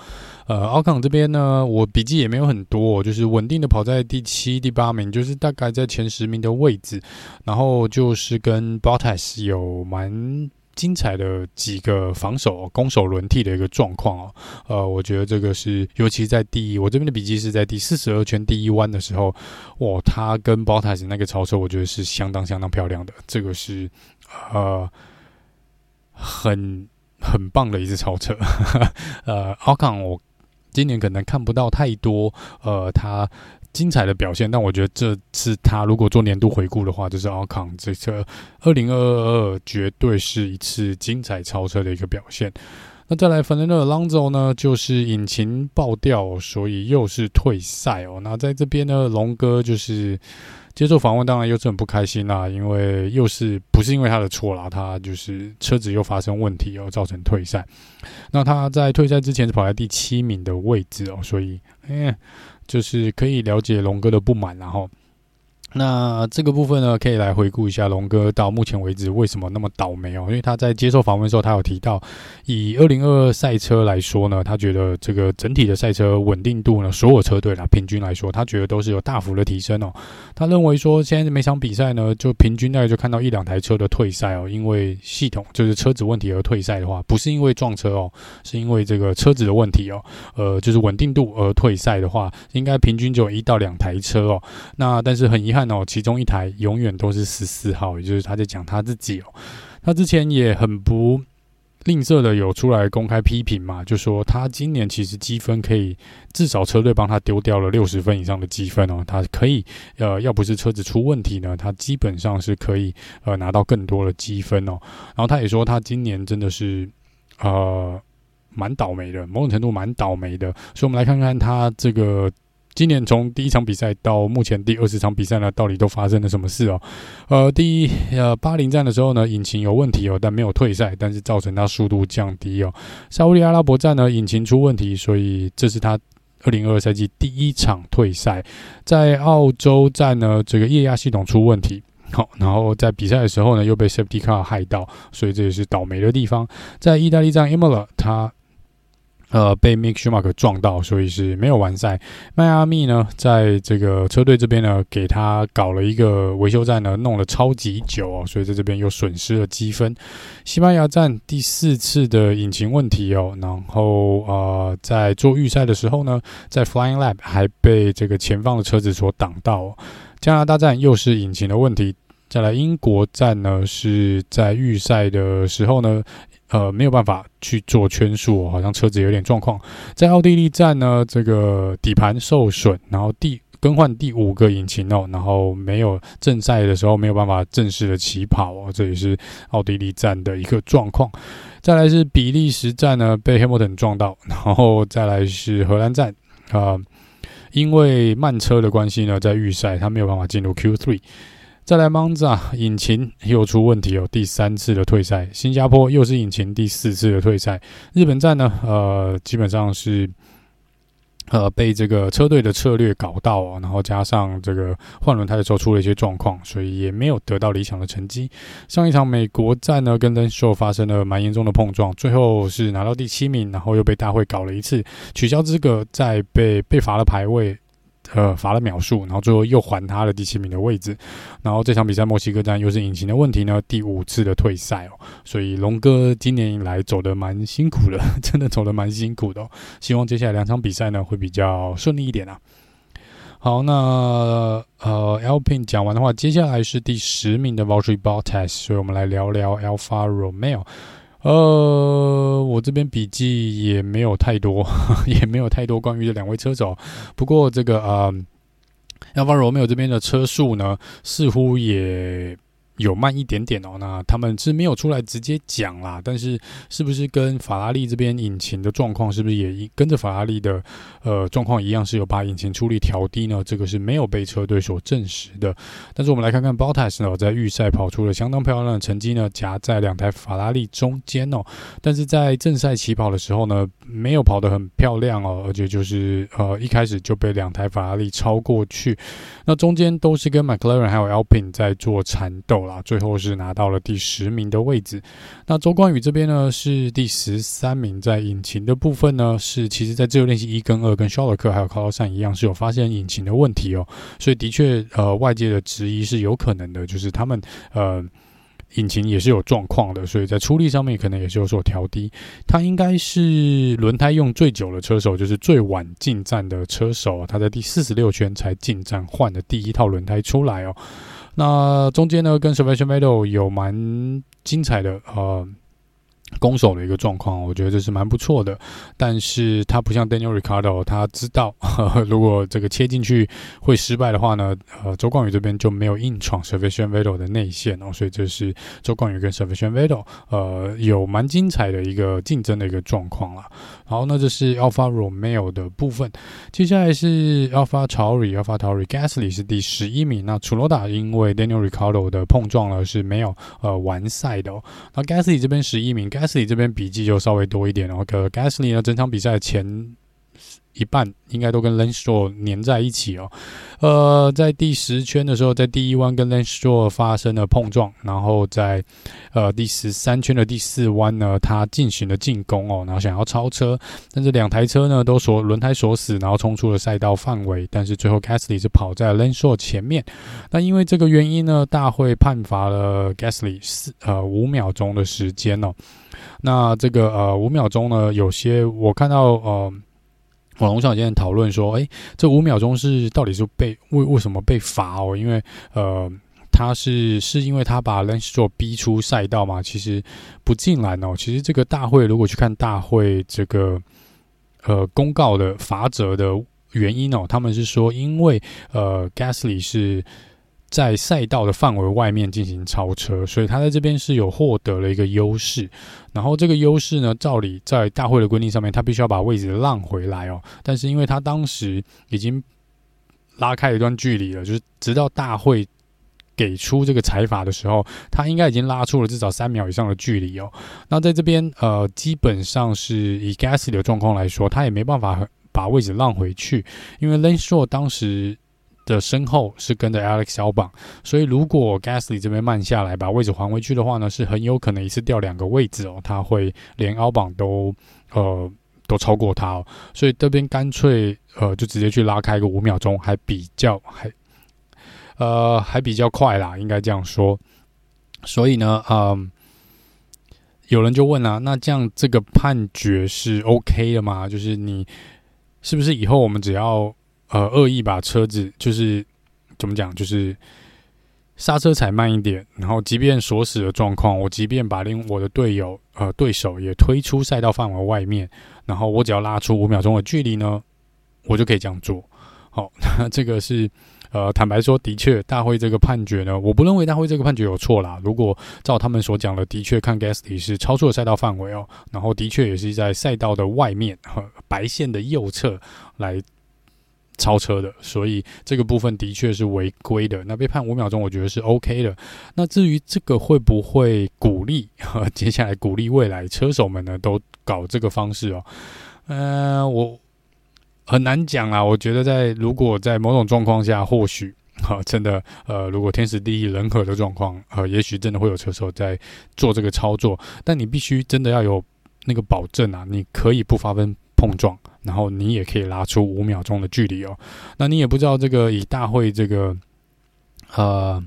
呃，奥康这边呢，我笔记也没有很多，就是稳定的跑在第七、第八名，就是大概在前十名的位置。然后就是跟 Bottas 有蛮精彩的几个防守、攻守轮替的一个状况哦。呃，我觉得这个是，尤其在第一，我这边的笔记是在第四十二圈第一弯的时候，哇，他跟 b o t a s 那个超车，我觉得是相当相当漂亮的。这个是呃很。很棒的一次超车，呃，奥康我今年可能看不到太多呃他精彩的表现，但我觉得这次他如果做年度回顾的话，就是奥康这车二零二二绝对是一次精彩超车的一个表现。那再来，Fernando Alonso 呢，就是引擎爆掉，所以又是退赛哦。那在这边呢，龙哥就是接受访问，当然又是很不开心啦，因为又是不是因为他的错啦，他就是车子又发生问题哦，造成退赛。那他在退赛之前是跑在第七名的位置哦，所以，哎，就是可以了解龙哥的不满，然后。那这个部分呢，可以来回顾一下龙哥到目前为止为什么那么倒霉哦？因为他在接受访问的时候，他有提到，以二零二二赛车来说呢，他觉得这个整体的赛车稳定度呢，所有车队啦，平均来说，他觉得都是有大幅的提升哦。他认为说，现在每场比赛呢，就平均大概就看到一两台车的退赛哦，因为系统就是车子问题而退赛的话，不是因为撞车哦，是因为这个车子的问题哦，呃，就是稳定度而退赛的话，应该平均就一到两台车哦。那但是很遗憾。看哦，其中一台永远都是十四号，也就是他在讲他自己哦。他之前也很不吝啬的有出来公开批评嘛，就说他今年其实积分可以至少车队帮他丢掉了六十分以上的积分哦，他可以呃，要不是车子出问题呢，他基本上是可以呃拿到更多的积分哦。然后他也说他今年真的是呃蛮倒霉的，某种程度蛮倒霉的。所以我们来看看他这个。今年从第一场比赛到目前第二十场比赛呢，到底都发生了什么事哦？呃，第一呃巴林站的时候呢，引擎有问题哦，但没有退赛，但是造成他速度降低哦。沙乌地阿拉伯站呢，引擎出问题，所以这是他二零二二赛季第一场退赛。在澳洲站呢，这个液压系统出问题，好，然后在比赛的时候呢，又被 Safety Car 害到，所以这也是倒霉的地方。在意大利站 Emola，他。呃，被 Mick Schumacher 撞到，所以是没有完赛。迈阿密呢，在这个车队这边呢，给他搞了一个维修站呢，弄了超级久哦，所以在这边又损失了积分。西班牙站第四次的引擎问题哦，然后呃，在做预赛的时候呢，在 Flying Lap 还被这个前方的车子所挡到。加拿大站又是引擎的问题。再来英国站呢，是在预赛的时候呢，呃，没有办法去做圈速，好像车子有点状况。在奥地利站呢，这个底盘受损，然后第更换第五个引擎哦，然后没有正赛的时候没有办法正式的起跑哦，这也是奥地利站的一个状况。再来是比利时站呢，被 Hamilton 撞到，然后再来是荷兰站啊，呃，因为慢车的关系呢，在预赛他没有办法进入 Q3。再来，Monza 引擎又出问题，有第三次的退赛。新加坡又是引擎第四次的退赛。日本站呢，呃，基本上是。呃，被这个车队的策略搞到，然后加上这个换轮胎的时候出了一些状况，所以也没有得到理想的成绩。上一场美国站呢，跟 Lance Stroll 发生了蛮严重的碰撞，最后是拿到第七名，然后又被大会搞了一次，取消资格，再被被罚了排位。呃，罚了秒数，然后最后又还他的第七名的位置。然后这场比赛墨西哥站又是引擎的问题呢，第五次的退赛哦。所以龙哥今年以来走得蛮辛苦的，真的走得蛮辛苦的哦。希望接下来两场比赛呢会比较顺利一点啊。好，那呃，Alpine 讲完的话，接下来是第十名的 Valtteri Bottas，所以我们来聊聊 Alfa Romeo。呃，我这边笔记也没有太多，也没有太多关于这两位车手。不过这个呃，Alfa Romeo 这边的车速呢，似乎也。有慢一点点哦，那他们是没有出来直接讲啦，但是是不是跟法拉利这边引擎的状况是不是也一跟着法拉利的呃状况一样，是有把引擎出力调低呢？这个是没有被车队所证实的。但是我们来看看 Bottas 呢，在预赛跑出了相当漂亮的成绩呢，夹在两台法拉利中间哦。但是在正赛起跑的时候呢，没有跑得很漂亮哦，而且就是呃一开始就被两台法拉利超过去，那中间都是跟 McLaren 还有 Alpine 在做缠斗。啊，最后是拿到了第十名的位置。那周冠宇这边呢是第十三名，在引擎的部分呢是，其实在自由练习一跟二跟肖尔克还有卡洛山一样是有发现引擎的问题哦，所以的确呃外界的质疑是有可能的，就是他们呃引擎也是有状况的，所以在出力上面可能也是有所调低。他应该是轮胎用最久的车手，就是最晚进站的车手，他在第四十六圈才进站换的第一套轮胎出来哦。那中间呢，跟 Sebastian Vettel 有蛮精彩的呃攻守的一个状况，我觉得这是蛮不错的。但是他不像 Daniel Ricardo，他知道呵呵 如果这个切进去会失败的话呢，呃，周冠宇这边就没有硬闯 Sebastian Vettel 的内线哦，所以这是周冠宇跟 Sebastian Vettel 呃有蛮精彩的一个竞争的一个状况了。好，那这是 Alpha Romeo 的部分，接下来是 Alpha tori alpha Tori Gasly 是第十一名。那楚罗达因为 Daniel r i c a r d o 的碰撞呢是没有呃完赛的哦。那 Gasly 这边十一名，Gasly 这边笔记就稍微多一点哦。可 Gasly 呢，整场比赛前一半应该都跟 Lance Stroll 粘在一起哦。呃，在第十圈的时候，在第一弯跟 Lance Stroll 发生了碰撞，然后在呃第十三圈的第四弯呢，他进行了进攻哦，然后想要超车，但是两台车呢都锁轮胎锁死，然后冲出了赛道范围，但是最后 Gasly 是跑在 Lance Stroll 前面。那因为这个原因呢，大会判罚了 Gasly 四呃五秒钟的时间哦。那这个呃五秒钟呢，有些我看到呃。网络上今天讨论说，哎，这五秒钟是到底是被为为什么被罚哦？因为呃，他是是因为他把 l a n c e s t r o 逼出赛道嘛？其实不进来哦。其实这个大会如果去看大会这个呃公告的罚则的原因哦，他们是说因为呃 Gasly 是。在赛道的范围外面进行超车，所以他在这边是有获得了一个优势。然后这个优势呢，照理在大会的规定上面，他必须要把位置让回来哦。但是因为他当时已经拉开一段距离了，就是直到大会给出这个裁罚的时候，他应该已经拉出了至少三秒以上的距离哦。那在这边呃，基本上是以 Gas 的状况来说，他也没办法把位置让回去，因为 Lance Stroll 当时。的身后是跟着 Alex Albon，所以如果 Gasly 这边慢下来，把位置还回去的话呢，是很有可能一次掉两个位置哦，他会连 Albon 都呃都超过他哦，所以这边干脆呃就直接去拉开个五秒钟，还比较还呃还比较快啦，应该这样说。所以呢，嗯、有人就问啊，那这样这个判决是 OK 的吗？就是你是不是以后我们只要呃，恶意把车子就是怎么讲，就是刹车踩慢一点，然后即便锁死的状况，我即便把另我的队友呃对手也推出赛道范围外面，然后我只要拉出五秒钟的距离呢，我就可以这样做。好，那这个是呃，坦白说，的确，大会这个判决呢，我不认为大会这个判决有错啦。如果照他们所讲的，的确看 Gasly 是超出了赛道范围哦，然后的确也是在赛道的外面和白线的右侧来。超车的，所以这个部分的确是违规的。那被判五秒钟，我觉得是 OK 的。那至于这个会不会鼓励，接下来鼓励未来车手们呢，都搞这个方式哦？呃，我很难讲啊。我觉得在如果在某种状况下，或许哈，真的呃，如果天时地利人和的状况，呃，也许真的会有车手在做这个操作。但你必须真的要有那个保证啊，你可以不发生碰撞。然后你也可以拉出五秒钟的距离哦，那你也不知道这个以大会这个呃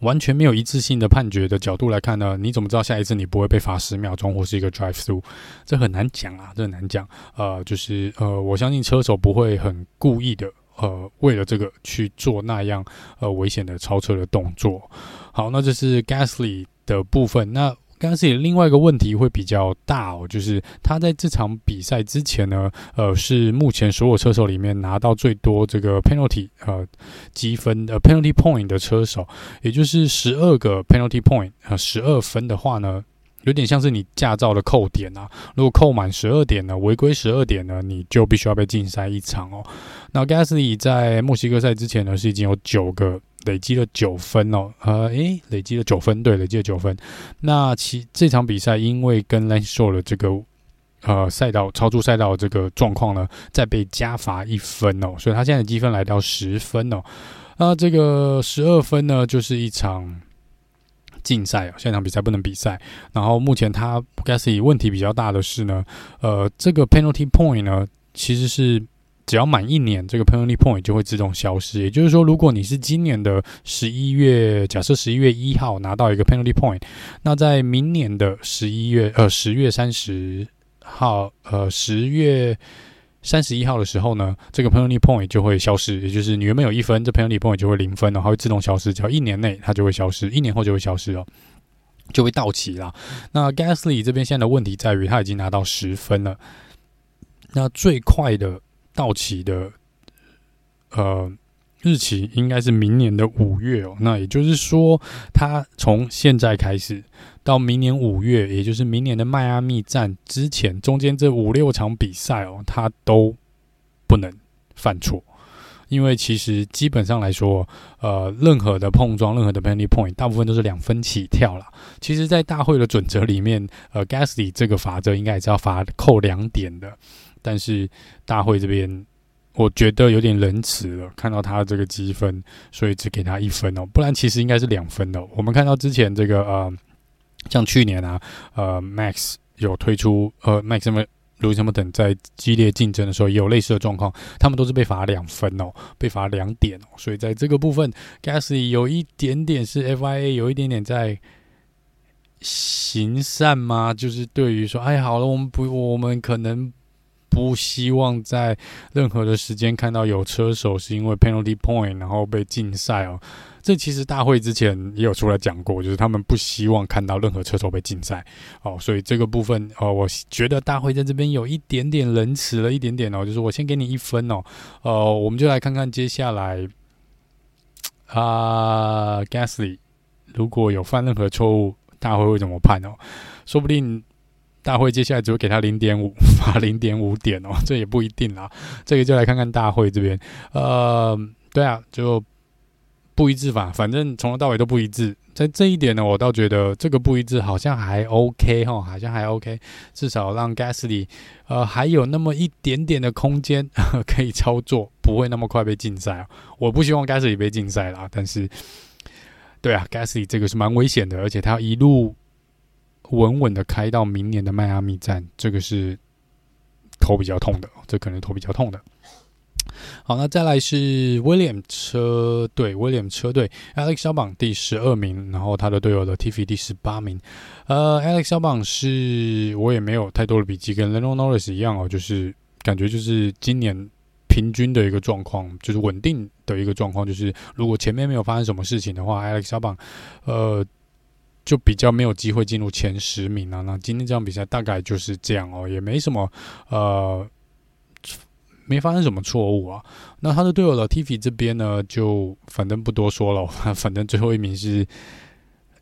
完全没有一致性的判决的角度来看呢，你怎么知道下一次你不会被罚十秒钟或是一个 drive through？这很难讲啊，这很难讲。呃，就是呃，我相信车手不会很故意的呃为了这个去做那样呃危险的超车的动作。好，那这是 Gasly 的部分。那刚刚是另外一个问题会比较大哦，就是他在这场比赛之前呢，呃，是目前所有车手里面拿到最多这个 penalty 呃积分呃 penalty point 的车手，也就是十二个 penalty point 呃十二分的话呢，有点像是你驾照的扣点啊，如果扣满十二点呢，违规十二点呢，你就必须要被禁赛一场哦。那 Gasly 在墨西哥赛之前呢，是已经有九个。累积了九分哦，呃，诶，累积了九分，对，累积了九分。那其这场比赛因为跟 Lance Stroll 的这个呃赛道超出赛道的这个状况呢，再被加罚一分哦，所以他现在的积分来到十分哦。那这个十二分呢，就是一场禁赛哦，现场比赛不能比赛。然后目前他 Gasly 问题比较大的是呢，呃，这个 penalty point 呢，其实是。只要满一年，这个 penalty point 就会自动消失。也就是说，如果你是今年的十一月，假设十一月一号拿到一个 penalty point，那在明年的十一月呃十月三十号呃十月三十一号的时候呢，这个 penalty point 就会消失。也就是你原本有一分，这 penalty point 就会零分，然后会自动消失。只要一年内它就会消失，一年后就会消失哦。就会到期了。那 Gasly 这边现在的问题在于他已经拿到十分了，那最快的到期的呃日期应该是明年的五月哦。那也就是说，他从现在开始到明年五月，也就是明年的迈阿密站之前，中间这五六场比赛哦，他都不能犯错。因为其实基本上来说，呃，任何的碰撞，任何的 penalty point，大部分都是两分起跳啦。其实，在大会的准则里面，呃，Gasly 这个罚则应该也是要罚扣两点的。但是大会这边，我觉得有点仁慈了，看到他这个积分，所以只给他一分哦。不然其实应该是两分的。我们看到之前这个呃，像去年啊，呃，Max 有推出呃，Max 什么？路易斯·汉密尔顿在激烈竞争的时候也有类似的状况，他们都是被罚两分哦，被罚两点哦，所以在这个部分，Gasly 有一点点是 FIA 有一点点在行善吗？就是对于说，哎，好了，我们不，我们可能不希望在任何的时间看到有车手是因为 penalty point 然后被禁赛哦。这其实大会之前也有出来讲过，就是他们不希望看到任何车手被禁赛哦，所以这个部分哦，我觉得大会在这边有一点点仁慈了一点点哦，就是我先给你一分哦，呃，我们就来看看接下来啊，Gasly 如果有犯任何错误，大会会怎么判哦？说不定大会接下来只会给他零点五，罚零点五点哦，这也不一定啦。这个就来看看大会这边，呃，对啊，就。不一致吧，反正从头到尾都不一致。在这一点呢，我倒觉得这个不一致好像还 OK 哈，好像还 OK，至少让 Gasly 呃还有那么一点点的空间 可以操作，不会那么快被禁赛。我不希望 Gasly 被禁赛啦，但是对啊，Gasly 这个是蛮危险的，而且他一路稳稳的开到明年的迈阿密站，这个是头比较痛的，这可能头比较痛的。好，那再来是威廉车队，威廉车队，Alex 小榜第十二名，然后他的队友的 Latifi 第十八名。呃，Alex 小榜是我也没有太多的笔记，跟 Lando Norris 一样哦，就是感觉就是今年平均的一个状况，就是稳定的一个状况，就是如果前面没有发生什么事情的话，Alex 小榜呃就比较没有机会进入前十名啊。那今天这场比赛大概就是这样哦，也没什么呃。没发生什么错误啊，那他的队友老 Tivi 这边呢，就反正不多说了，反正最后一名是，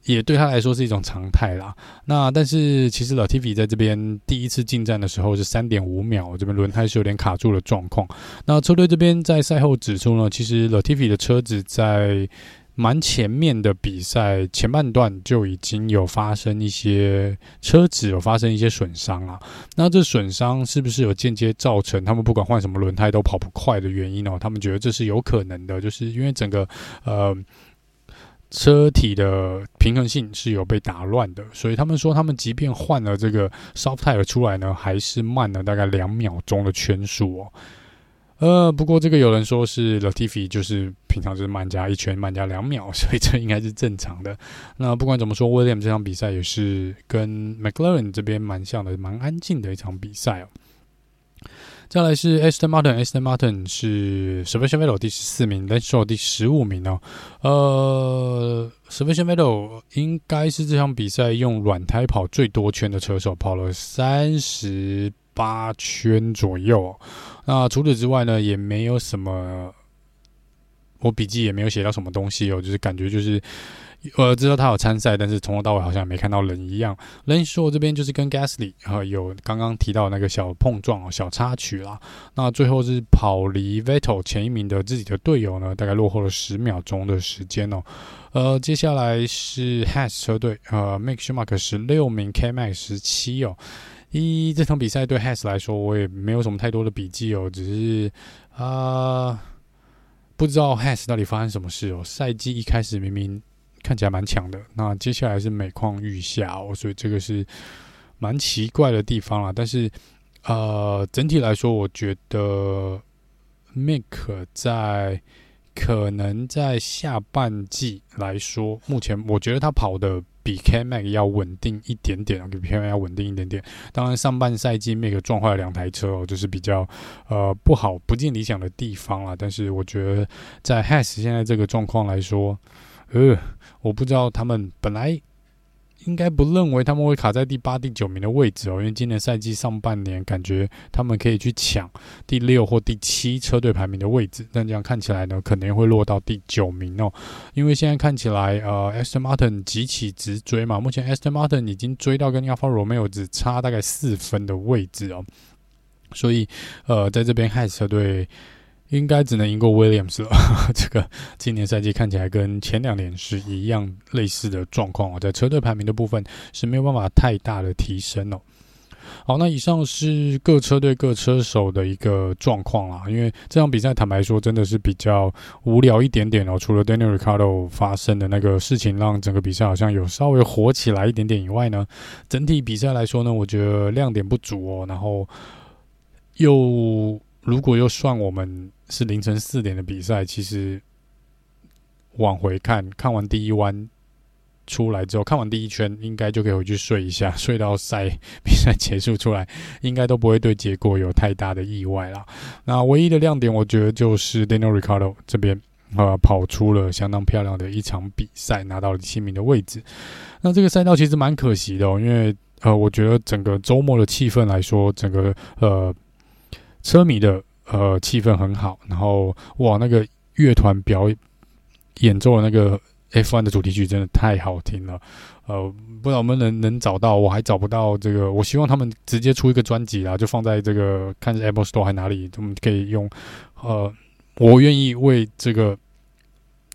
也对他来说是一种常态啦。那但是其实老 Tivi 在这边第一次进站的时候是三点五秒，这边轮胎是有点卡住的状况。那车队这边在赛后指出呢，其实老 Tivi 的车子在蛮前面的比赛前半段就已经有发生一些车子有发生一些损伤啊，那这损伤是不是有间接造成他们不管换什么轮胎都跑不快的原因呢？他们觉得这是有可能的，就是因为整个呃车体的平衡性是有被打乱的，所以他们说他们即便换了这个 soft tire 出来呢，还是慢了大概两秒钟的圈数哦。呃，不过这个有人说是 Latifi，就是平常就是慢加一圈，慢加两秒，所以这应该是正常的。那不管怎么说，William 这场比赛也是跟 McLaren 这边蛮像的，蛮安静的一场比赛哦。再来是 Aston Martin，Aston Martin 是 Sebastian Vettel 第十四名，Lance Stroll 第十五名哦。呃，Sebastian Vettel 应该是这场比赛用软胎跑最多圈的车手，跑了三十八圈左右。那除此之外呢，也没有什么，我笔记也没有写到什么东西哦，就是感觉就是，呃，知道他有参赛，但是从头到尾好像没看到人一样。Lance Stroll 这边就是跟 Gasly 啊有刚刚提到那个小碰撞，小插曲啦。那最后是跑离 Vettel 前一名的自己的队友呢，大概落后了十秒钟的时间哦。呃，接下来是 Has 车队，呃 m a k e Schumacher 十六名，K-Max 十七哦。一这场比赛对 Has 来说，我也没有什么太多的笔记哦，只是啊、不知道 Has 到底发生什么事哦。赛季一开始明明看起来蛮强的，那接下来是每况愈下哦，所以这个是蛮奇怪的地方啦。但是呃，整体来说，我觉得 Mick 在可能在下半季来说，目前我觉得他跑的。比 K Mac 要稳定一点点，比 K Mac 要稳定一点点。当然，上半赛季 Mac 撞坏了两台车哦，就是比较呃不好、不尽理想的地方啦。但是我觉得，在 Has 现在这个状况来说，呃，我不知道他们本来应该不认为他们会卡在第八、第九名的位置哦，因为今年赛季上半年感觉他们可以去抢第六或第七车队排名的位置，但这样看起来呢，可能会落到第九名哦。因为现在看起来，呃，Aston Martin 急起直追嘛，目前 Aston Martin 已经追到跟 Alfa Romeo 只差大概四分的位置哦，所以呃，在这边汉车队。应该只能赢过 Williams 了。这个今年赛季看起来跟前两年是一样类似的状况哦，在车队排名的部分是没有办法太大的提升哦。好，那以上是各车队各车手的一个状况啦。因为这场比赛坦白说真的是比较无聊一点点哦。除了 Daniel Ricciardo 发生的那个事情让整个比赛好像有稍微火起来一点点以外呢，整体比赛来说呢，我觉得亮点不足哦。然后又如果又算我们。是凌晨四点的比赛，其实往回看，看完第一弯出来之后，看完第一圈，应该就可以回去睡一下，睡到赛比赛结束出来，应该都不会对结果有太大的意外啦。那唯一的亮点，我觉得就是 Daniel Ricardo 这边呃跑出了相当漂亮的一场比赛，拿到了第七名的位置。那这个赛道其实蛮可惜的哦，因为呃，我觉得整个周末的气氛来说，整个呃车迷的。呃，气氛很好，然后哇，那个乐团表演奏的那个 F1 的主题曲真的太好听了。呃，不知道我们能能找到，我还找不到这个。我希望他们直接出一个专辑啦，就放在这个看 Apple Store 还哪里，我们可以用。呃，我愿意为这个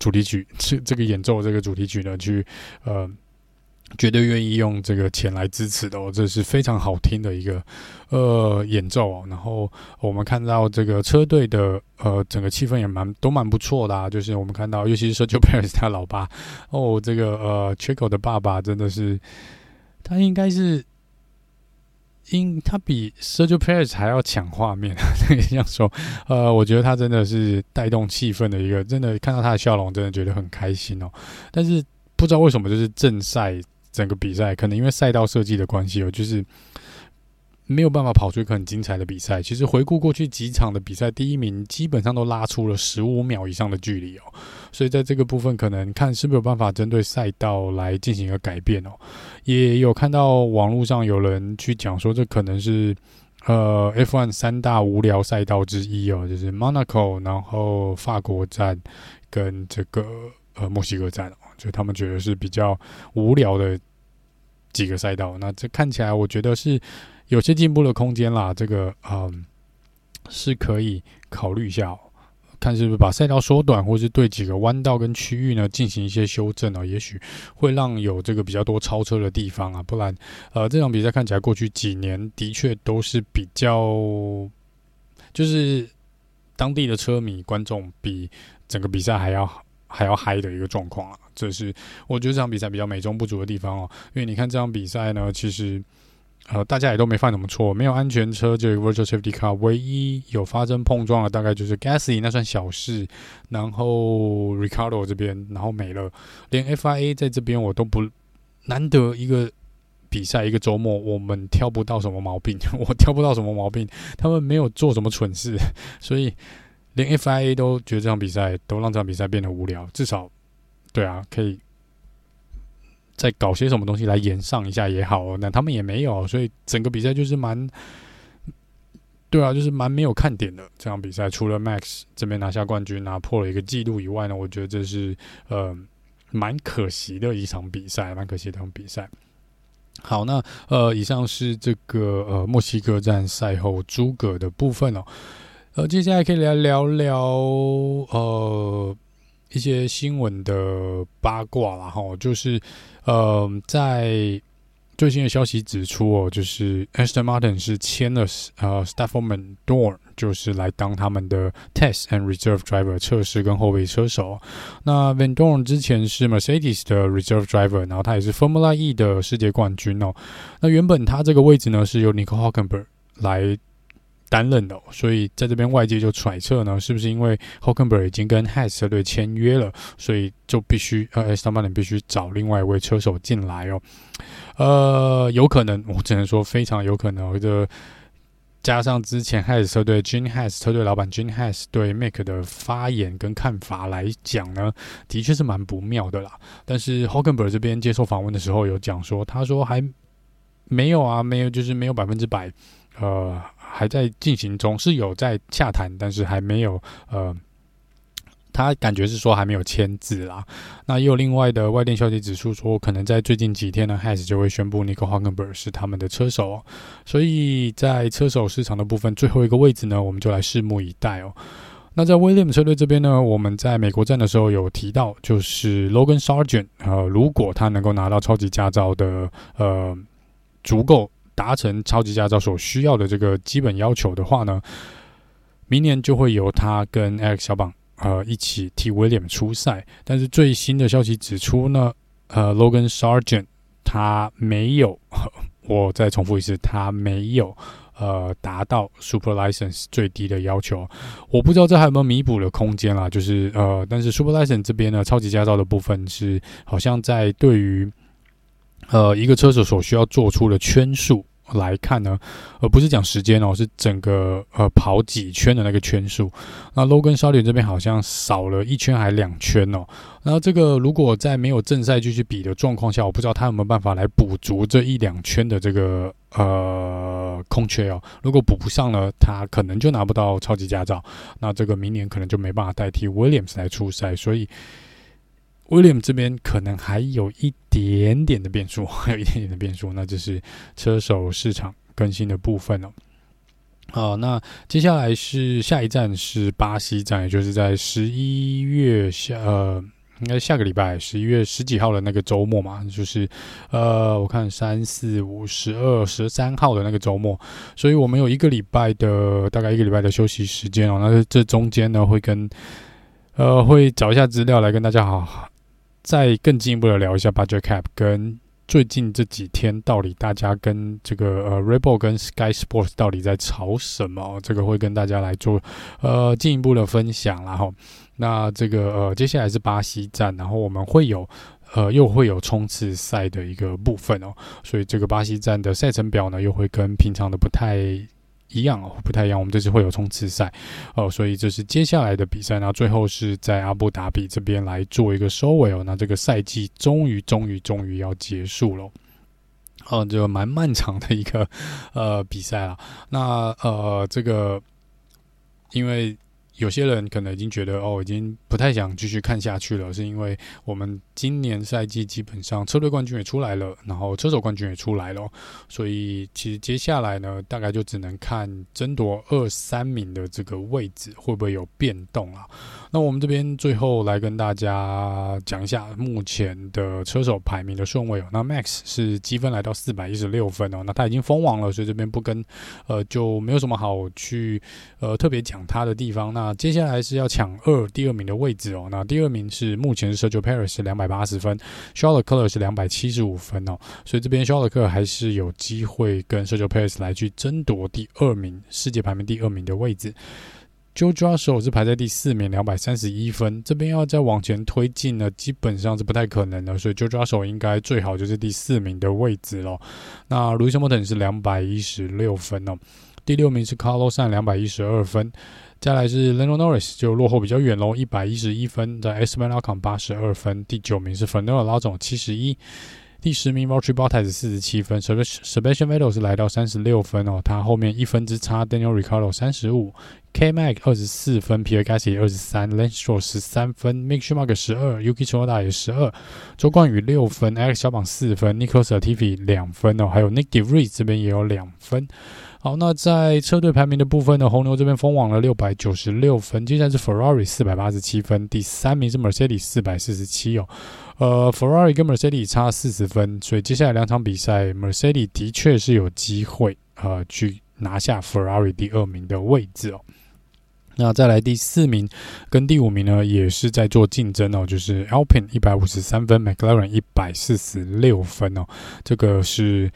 主题曲，这这个演奏这个主题曲呢，去呃。绝对愿意用这个钱来支持的哦，这是非常好听的一个呃演奏哦。然后我们看到这个车队的呃整个气氛也蛮都蛮不错的啊。就是我们看到，尤其是 Sergio Perez 他老爸哦，这个呃 Chico 的爸爸真的是，他应该是因他比 Sergio Perez 还要抢画面，这样说呃，我觉得他真的是带动气氛的一个，真的看到他的笑容，真的觉得很开心哦。但是不知道为什么，就是正赛。整个比赛可能因为赛道设计的关系哦，就是没有办法跑出一个很精彩的比赛。其实回顾过去几场的比赛，第一名基本上都拉出了十五秒以上的距离哦。所以在这个部分，可能看是不是有办法针对赛道来进行一个改变哦。也有看到网络上有人去讲说，这可能是呃 F1 三大无聊赛道之一哦，就是 Monaco，然后法国站跟这个呃墨西哥站。就他们觉得是比较无聊的几个赛道，那这看起来我觉得是有些进步的空间啦。这个嗯，是可以考虑一下，看是不是把赛道缩短，或是对几个弯道跟区域呢进行一些修正哦，也许会让有这个比较多超车的地方啊。不然，呃，这场比赛看起来过去几年的确都是比较，就是当地的车迷观众比整个比赛还要好。还要嗨的一个状况啊，这是我觉得这场比赛比较美中不足的地方哦。因为你看这场比赛呢，其实呃大家也都没犯什么错，没有安全车，这个 Virtual Safety Car，唯一有发生碰撞的大概就是 Gasly 那算小事，然后 Ricardo 这边然后没了，连 FIA 在这边我都不难得一个比赛一个周末我们挑不到什么毛病，我挑不到什么毛病，他们没有做什么蠢事，所以。连 FIA 都觉得这场比赛都让这场比赛变得无聊，至少，对啊，可以再搞些什么东西来炎上一下也好哦。那他们也没有，所以整个比赛就是蛮，对啊，就是蛮没有看点的。这场比赛除了 Max 这边拿下冠军，拿破了一个纪录以外呢，我觉得这是呃蛮可惜的一场比赛，蛮可惜的一场比赛。好，那呃，以上是这个呃墨西哥站赛后诸葛的部分哦。呃，接下来可以来聊聊呃一些新闻的八卦啦哈，就是呃在最新的消息指出哦，就是 Aston Martin 是签了呃 Stoffel Vandoorne，就是来当他们的 Test and Reserve Driver 测试跟后备车手。那 Van Dorn 之前是 Mercedes 的 Reserve Driver，然后他也是 Formula E 的世界冠军哦。那原本他这个位置呢是由 Nico Hülkenberg 来。担任的，所以在这边外界就揣测呢，是不是因为 Hulkenberg 已经跟 h a s 车队签约了，所以就必须呃 s t o n m a r t n 必须找另外一位车手进来哦。呃，有可能，我只能说非常有可能。这加上之前 h a s 车队 Gene Haas 车队老板 Gene Haas 对 Mick 的发言跟看法来讲呢，的确是蛮不妙的啦。但是 Hulkenberg 这边接受访问的时候有讲说，他说还没有啊，没有，就是没有百分之百，呃，还在进行中，是有在洽谈，但是还没有呃。他感觉是说还没有签字啦，那也有另外的外电消息指出说，可能在最近几天呢，Has 就会宣布 Nico Hulkenberg 是他们的车手哦。所以在车手市场的部分，最后一个位置呢，我们就来拭目以待哦。那在 William 车队这边呢，我们在美国站的时候有提到，就是 Logan Sargent，呃，如果他能够拿到超级驾照的，呃，足够达成超级驾照所需要的这个基本要求的话呢，明年就会由他跟 Alex 小榜。呃，一起替威廉出赛，但是最新的消息指出呢，呃，Logan Sargent 他没有，我再重复一次，他没有呃达到 Super License 最低的要求。我不知道这还有没有弥补的空间啦，就是呃，但是 Super License 这边呢，超级驾照的部分是好像在对于呃一个车手所需要做出的圈数。来看呢，而不是讲时间哦，是整个呃跑几圈的那个圈数。那 Logan Sargent 这边好像少了一圈还两圈哦。然后这个如果在没有正赛继续比的状况下，我不知道他有没有办法来补足这一两圈的这个呃空缺哦。如果补不上呢，他可能就拿不到超级驾照。那这个明年可能就没办法代替 Williams 来出赛，所以。威廉这边可能还有一点点的变数，还有一点点的变数，那就是车手市场更新的部分哦。好，那接下来是下一站是巴西站，也就是在十一月下呃，应该下个礼拜十一月十几号的那个周末嘛，就是呃，我看三四五十二十三号的那个周末，所以我们有一个礼拜的大概一个礼拜的休息时间哦。那这中间呢，会跟呃会找一下资料来跟大家好。再更进一步的聊一下 Budget Cap 跟最近这几天到底大家跟这个呃 Red Bull 跟 Sky Sports 到底在吵什么？这个会跟大家来做呃进一步的分享，然后那这个呃接下来是巴西站，然后我们会有呃又会有冲刺赛的一个部分哦，所以这个巴西站的赛程表呢又会跟平常的不太。一样哦，不太一样。我们这次会有冲刺赛哦，所以这是接下来的比赛。那最后是在阿布达比这边来做一个收尾哦。那这个赛季终于、终于、终于要结束了。哦，就蛮漫长的一个呃比赛了。那呃，这个因为。有些人可能已经觉得哦，已经不太想继续看下去了，是因为我们今年赛季基本上车队冠军也出来了，然后车手冠军也出来了，所以其实接下来呢，大概就只能看争夺二三名的这个位置会不会有变动啊。那我们这边最后来跟大家讲一下目前的车手排名的顺位哦。那 Max 是积分来到四百一十六分哦，那他已经封王了，所以这边不跟呃就没有什么好去呃特别讲他的地方。那接下来是要抢二第二名的位置哦。那第二名是目前是 Sergio Perez 是两百八十分 s h a r l e c l e r 是两百七十五分哦。所以这边 s h a r l e c l e r 还是有机会跟 Sergio Perez 来去争夺第二名，世界排名第二名的位置。George Russell 是排在第四名，两百三十一分。这边要再往前推进呢，基本上是不太可能的。所以 George Russell 应该最好就是第四名的位置喽。那 Lewis Hamilton 是两百一十六分哦。第六名是 Carlos San 两百一十二分。再来是 Lando Norris 就落后比较远喽，一百一十一分。在 Esteban Ocon 八十二分。第九名是 Fernando Alonso 七十一。第十名 Valtteri Bottas 四十七分，Sebastian Vettel 是来到三十六分哦，他后面一分之差。Daniel Ricciardo 三十五，K-Mag 二十四分，Pierre Gasly 二十三，Lance Stroll 十三分，Mick Schumacher 十二，Yuki Tsunoda 也十二，周冠宇六分，Alex 小榜四分 nicolas atifi 两分哦，还有 Nick De Vries 这边也有两分。好，那在车队排名的部分呢，红牛这边封王了六百九十六分，接下来是 Ferrari 四百八十七分，第三名是 Mercedes 四百四十七哦。呃，Ferrari 跟 Mercedes 差四十分，所以接下来两场比赛，Mercedes 的确是有机会呃去拿下 Ferrari 第二名的位置哦。那再来第四名跟第五名呢，也是在做竞争哦，就是 Alpine 一百五十三分，McLaren 一百四十六分哦，这个是。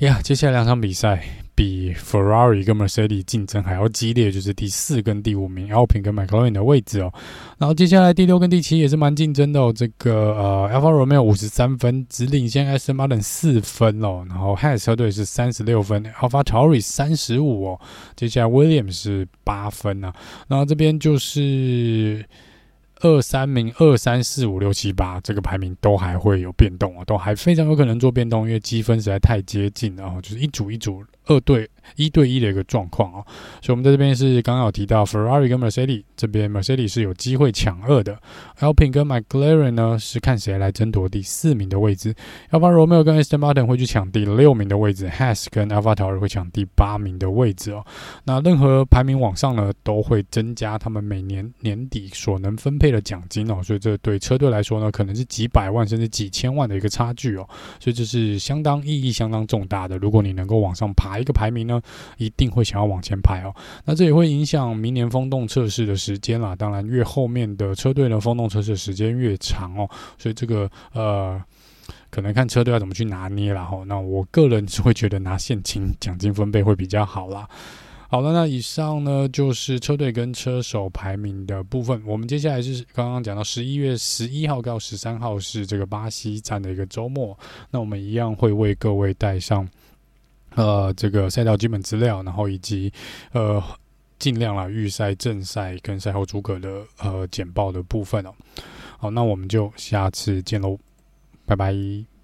呀，接下来两场比赛比 Ferrari 跟 Mercedes 竞争还要激烈，就是第四跟第五名，Alpine 跟 McLaren 的位置哦。然后接下来第六跟第七也是蛮竞争的哦。这个呃，Alpha Romeo 五十三分，只领先 s m a r t i n 四分哦。然后 Haas 车队是三十六分，AlphaTauri 三十五哦。接下来 Williams 是八分啊。然后这边就是。二三名、二三四五六七八，这个排名都还会有变动啊，都还非常有可能做变动，因为积分实在太接近了，然后就是一组一组。二对一对一的一个状况哦，所以我们在这边是刚刚有提到 Ferrari 跟 Mercedes 这边 Mercedes 是有机会抢二的，Alpine 跟 McLaren 呢是看谁来争夺第四名的位置，Alfa Romeo 跟 Aston Martin 会去抢第六名的位置，Haas 跟 a l p h a t a u r 会抢第八名的位置哦。那任何排名往上呢，都会增加他们每年年底所能分配的奖金哦，所以这对车队来说呢，可能是几百万甚至几千万的一个差距哦，所以这是相当意义相当重大的。如果你能够往上爬。一个排名呢，一定会想要往前排哦。那这也会影响明年风洞测试的时间啦。当然，越后面的车队呢，风洞测试时间越长哦。所以这个呃，可能看车队要怎么去拿捏啦。哈。那我个人是会觉得拿现金奖金分配会比较好啦。好了，那以上呢就是车队跟车手排名的部分。我们接下来是刚刚讲到十一月十一号到十三号是这个巴西站的一个周末。那我们一样会为各位带上。呃，这个赛道基本资料，然后以及呃，尽量啦预赛、正赛跟赛后诸葛的呃简报的部分哦。好，那我们就下次见喽，拜拜。